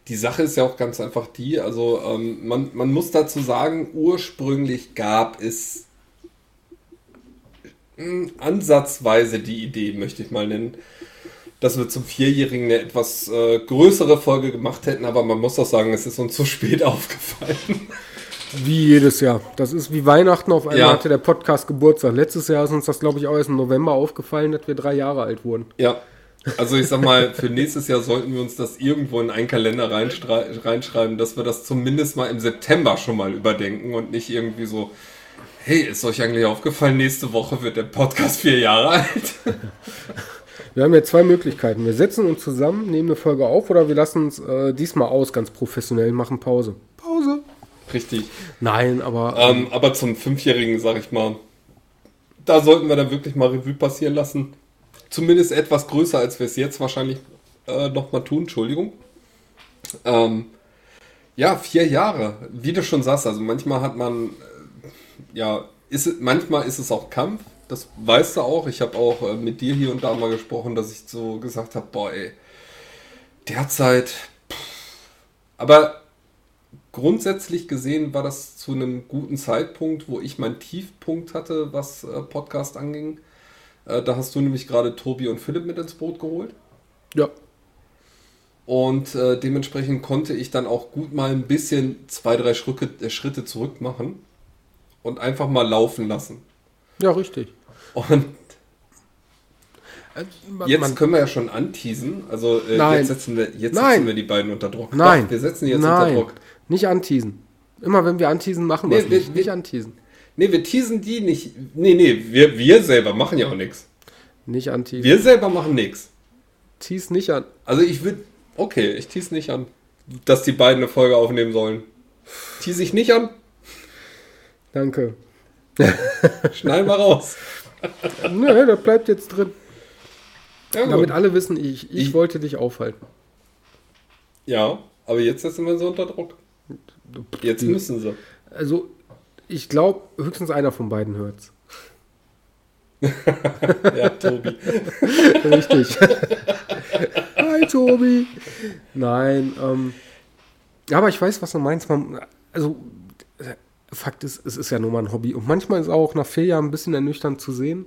Die Sache ist ja auch ganz einfach die, also ähm, man, man muss dazu sagen, ursprünglich gab es mh, ansatzweise die Idee, möchte ich mal nennen, dass wir zum Vierjährigen eine etwas äh, größere Folge gemacht hätten, aber man muss auch sagen, es ist uns zu spät aufgefallen. Wie jedes Jahr. Das ist wie Weihnachten. Auf einmal Ja. hatte der Podcast Geburtstag. Letztes Jahr ist uns das, glaube ich, auch erst im November aufgefallen, dass wir drei Jahre alt wurden. Ja, also ich sag mal, für nächstes Jahr sollten wir uns das irgendwo in einen Kalender reinschrei- reinschreiben, dass wir das zumindest mal im September schon mal überdenken und nicht irgendwie so, hey, ist euch eigentlich aufgefallen, nächste Woche wird der Podcast vier Jahre alt? Wir haben ja zwei Möglichkeiten. Wir setzen uns zusammen, nehmen eine Folge auf oder wir lassen uns äh, diesmal aus, ganz professionell, machen Pause. Pause? Richtig. Nein, aber Ähm, aber zum Fünfjährigen, sag ich mal, da sollten wir dann wirklich mal Revue passieren lassen. Zumindest etwas größer, als wir es jetzt wahrscheinlich äh, nochmal tun, Entschuldigung. Ähm, ja, vier Jahre, wie du schon sagst, also manchmal hat man, äh, ja, ist, es- manchmal ist es auch Kampf, das weißt du auch. Ich habe auch äh, mit dir hier und da mal gesprochen, dass ich so gesagt habe, boah, ey, derzeit, pff. aber grundsätzlich gesehen war das zu einem guten Zeitpunkt, wo ich meinen Tiefpunkt hatte, was äh, Podcast anging. Äh, da hast du nämlich gerade Tobi und Philipp mit ins Boot geholt. ja. Und äh, dementsprechend konnte ich dann auch gut mal ein bisschen zwei, drei Schritte, äh, Schritte zurück machen und einfach mal laufen lassen. Ja, richtig. Und man- jetzt können wir ja schon anteasen. Also äh, Nein. jetzt, setzen wir, jetzt Nein. setzen wir die beiden unter Druck. Nein. Doch, wir setzen die jetzt Nein. unter Druck. Nicht anteasen. Immer wenn wir anteasen, machen wir Nee, es wir- nicht. wir- Nicht anteasen. Nee, wir teasen die nicht. Nee, nee, wir, wir selber machen ja auch nichts. Nicht anteasen. Wir selber machen nichts. Tease nicht an. Also ich würde. Okay, ich tease nicht an, dass die beiden eine Folge aufnehmen sollen. Tease ich nicht an, Danke. schneiden wir raus. Nö, das bleibt jetzt drin. Ja. Damit alle wissen, ich, ich Ich- wollte dich aufhalten. ja, aber jetzt setzen wir sie unter Druck. Jetzt müssen sie. Also, ich glaube, höchstens einer von beiden hört's. Ja, Tobi. Richtig. Hi, Tobi. Nein, ähm, aber ich weiß, was du meinst. Man, also, Fakt ist, es ist ja nur mal ein Hobby. Und manchmal ist auch nach vier Jahren ein bisschen ernüchternd zu sehen,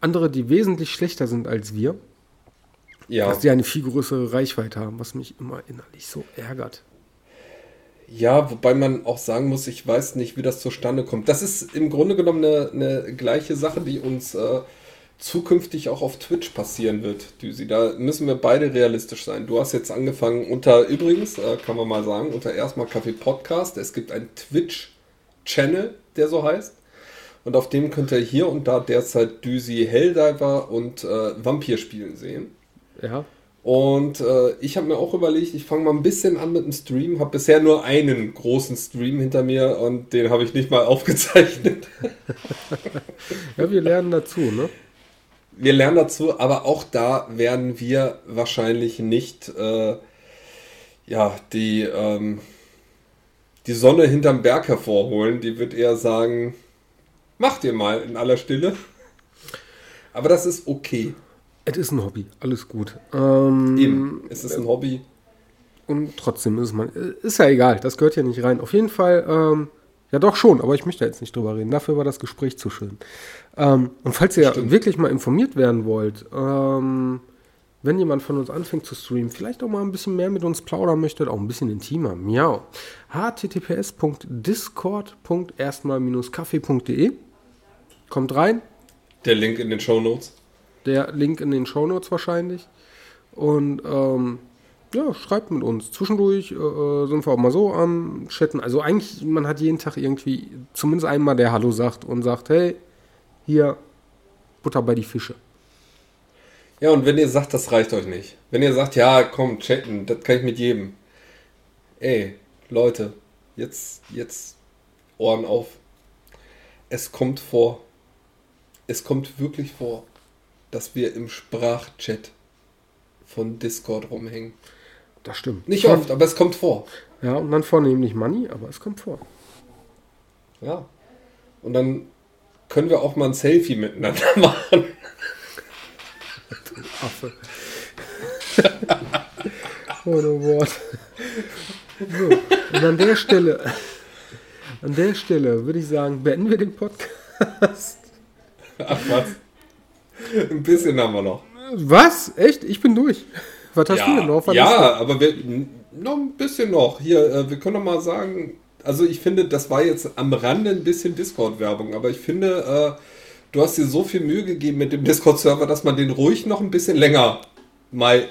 andere, die wesentlich schlechter sind als wir, Ja. dass die eine viel größere Reichweite haben, was mich immer innerlich so ärgert. Ja, wobei man auch sagen muss, ich weiß nicht, wie das zustande kommt. Das ist im Grunde genommen eine, eine gleiche Sache, die uns äh, zukünftig auch auf Twitch passieren wird, Düsi. Da müssen wir beide realistisch sein. Du hast jetzt angefangen unter, übrigens, äh, kann man mal sagen, unter erstmal Kaffee Podcast. Es gibt einen Twitch-Channel, der so heißt. Und auf dem könnt ihr hier und da derzeit Düsi Helldiver und äh, Vampir spielen sehen. Ja. Und äh, ich habe mir auch überlegt, ich fange mal ein bisschen an mit dem Stream. Habe bisher nur einen großen Stream hinter mir und den habe ich nicht mal aufgezeichnet. ja, wir lernen dazu, ne? Wir lernen dazu, aber auch da werden wir wahrscheinlich nicht äh, ja, die, ähm, die Sonne hinterm Berg hervorholen. Die wird eher sagen, macht ihr mal in aller Stille. Aber das ist okay. Es ist ein Hobby, alles gut. Ähm, Eben, es ist ein Hobby. Und trotzdem ist man, ist ja egal, das gehört ja nicht rein. Auf jeden Fall, ähm, ja doch schon, aber ich möchte jetzt nicht drüber reden. Dafür war das Gespräch zu schön. Ähm, und falls ihr Stimmt. wirklich mal informiert werden wollt, ähm, wenn jemand von uns anfängt zu streamen, vielleicht auch mal ein bisschen mehr mit uns plaudern möchtet, auch ein bisschen intimer, miau. https.discord.erstmal-kaffee.de Kommt rein. Der Link in den Show Notes. Der Link in den Show Notes wahrscheinlich. Und ähm, ja, schreibt mit uns. Zwischendurch äh, äh, sind wir auch mal so am Chatten. Also eigentlich, man hat jeden Tag irgendwie zumindest einmal, der Hallo sagt und sagt, hey, hier, Butter bei die Fische. Ja, und wenn ihr sagt, das reicht euch nicht. Wenn ihr sagt, ja, komm, chatten, das kann ich mit jedem. Ey, Leute, jetzt, jetzt Ohren auf. Es kommt vor. Es kommt wirklich vor dass wir im Sprachchat von Discord rumhängen. Das stimmt. Nicht oft, aber es kommt vor. Ja, und dann vornehmlich Money, aber es kommt vor. Ja. Und dann können wir auch mal ein Selfie miteinander machen. Affe. Ohne Wort. So, und an der Stelle, an der Stelle würde ich sagen, beenden wir den Podcast. Ach was. Ein bisschen haben wir noch. Was? Echt? Ich bin durch. Was hast ja, du denn noch? Was ja, aber wir, noch ein bisschen noch. Hier, äh, wir können noch mal sagen, also ich finde, das war jetzt am Rande ein bisschen Discord-Werbung, aber ich finde, äh, du hast dir so viel Mühe gegeben mit dem Discord-Server, dass man den ruhig noch ein bisschen länger mal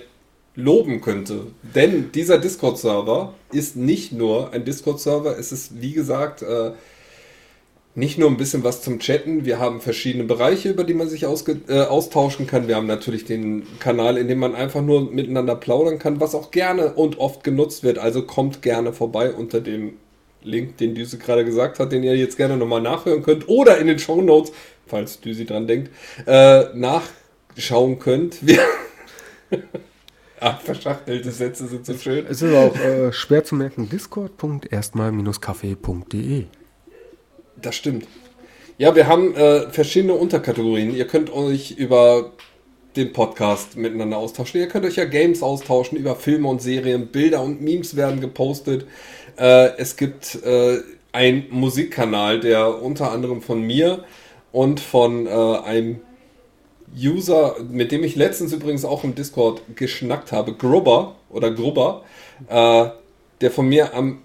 loben könnte. Denn dieser Discord-Server ist nicht nur ein Discord-Server, es ist, wie gesagt, äh, nicht nur ein bisschen was zum Chatten, wir haben verschiedene Bereiche, über die man sich äh, austauschen kann. Wir haben natürlich den Kanal, in dem man einfach nur miteinander plaudern kann, was auch gerne und oft genutzt wird. Also kommt gerne vorbei unter dem Link, den Düse gerade gesagt hat, den ihr jetzt gerne nochmal nachhören könnt oder in den Show Notes, falls Düse dran denkt, äh, nachschauen könnt. Wir Verschachtelte Sätze sind so schön. Es ist auch äh, schwer zu merken. Discord.erstmal-kaffee.de das stimmt. Ja, wir haben äh, verschiedene Unterkategorien. Ihr könnt euch über den Podcast miteinander austauschen. Ihr könnt euch ja Games austauschen, über Filme und Serien, Bilder und Memes werden gepostet. Äh, es gibt äh, einen Musikkanal, der unter anderem von mir und von äh, einem User, mit dem ich letztens übrigens auch im Discord geschnackt habe, Grubber oder Grubber, äh, der von mir am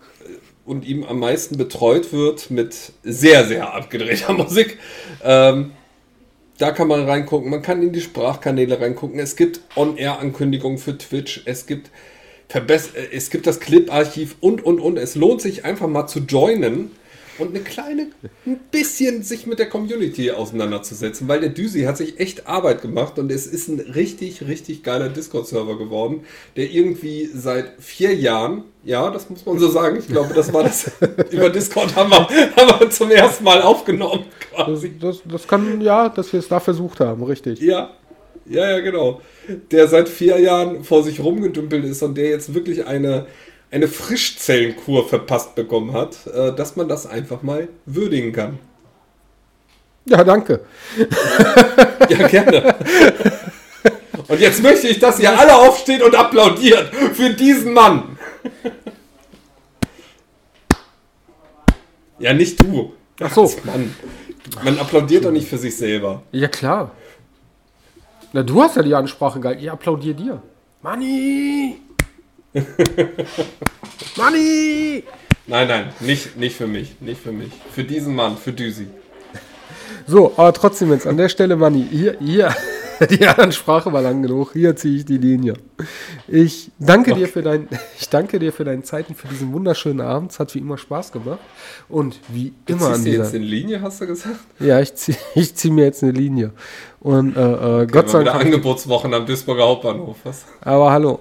und ihm am meisten betreut wird mit sehr, sehr abgedrehter Musik. Ähm, da kann man reingucken, man kann in die Sprachkanäle reingucken. Es gibt On-Air-Ankündigungen für Twitch, es gibt, Verbess äh, es gibt das Clip-Archiv und, und, und. Es lohnt sich einfach mal zu joinen und eine kleine, ein bisschen sich mit der Community auseinanderzusetzen, weil der Düsi hat sich echt Arbeit gemacht und es ist ein richtig, richtig geiler Discord-Server geworden, der irgendwie seit vier Jahren, ja, das muss man so sagen, ich glaube, das war das, über Discord haben wir, haben wir zum ersten Mal aufgenommen quasi. Das, das, das kann, ja, dass wir es da versucht haben, richtig. Ja, ja, ja, genau. Der seit vier Jahren vor sich rumgedümpelt ist und der jetzt wirklich eine eine Frischzellenkur verpasst bekommen hat, äh, dass man das einfach mal würdigen kann. Ja, danke. ja, gerne. Und jetzt möchte ich, dass ihr alle aufsteht und applaudiert für diesen Mann. Ja, nicht du. Ach so. Mann. Man applaudiert doch nicht für sich selber. Ja, klar. Na, du hast ja die Ansprache geil. Ich applaudiere dir. Money! Money! Nein, nein, nicht, nicht für mich. Nicht für mich. Für diesen Mann, für Düsi. So, aber trotzdem jetzt an der Stelle, Manni, hier, hier, die Ansprache war lang genug, hier ziehe ich die Linie. Ich danke okay. dir für dein, ich danke dir für deine Zeiten, für diesen wunderschönen Abend. Es hat wie immer Spaß gemacht. Und wie du immer an dieser... jetzt eine Linie, hast du gesagt? Ja, ich ziehe ich zieh mir jetzt eine Linie. Und äh, äh okay, Gott sei Dank. Angebotswochen am Duisburger Hauptbahnhof, was? Aber hallo,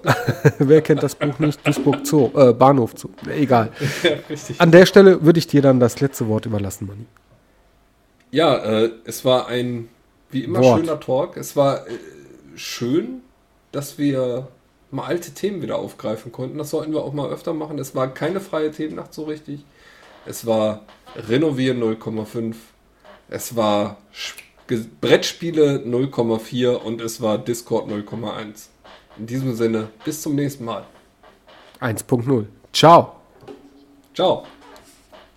wer kennt das Buch nicht? Duisburg Zoo, äh, Bahnhof Zoo, egal. Ja. An der Stelle würde ich dir dann das letzte Wort überlassen, Manni. Ja, äh, es war ein, wie immer, Wort. schöner Talk. Es war äh, schön, dass wir mal alte Themen wieder aufgreifen konnten. Das sollten wir auch mal öfter machen. Es war keine freie Themennacht so richtig. Es war Renovieren 0,5. Es war Brettspiele 0,4 und es war Discord 0,1. In diesem Sinne, bis zum nächsten Mal. 1.0. Ciao. Ciao.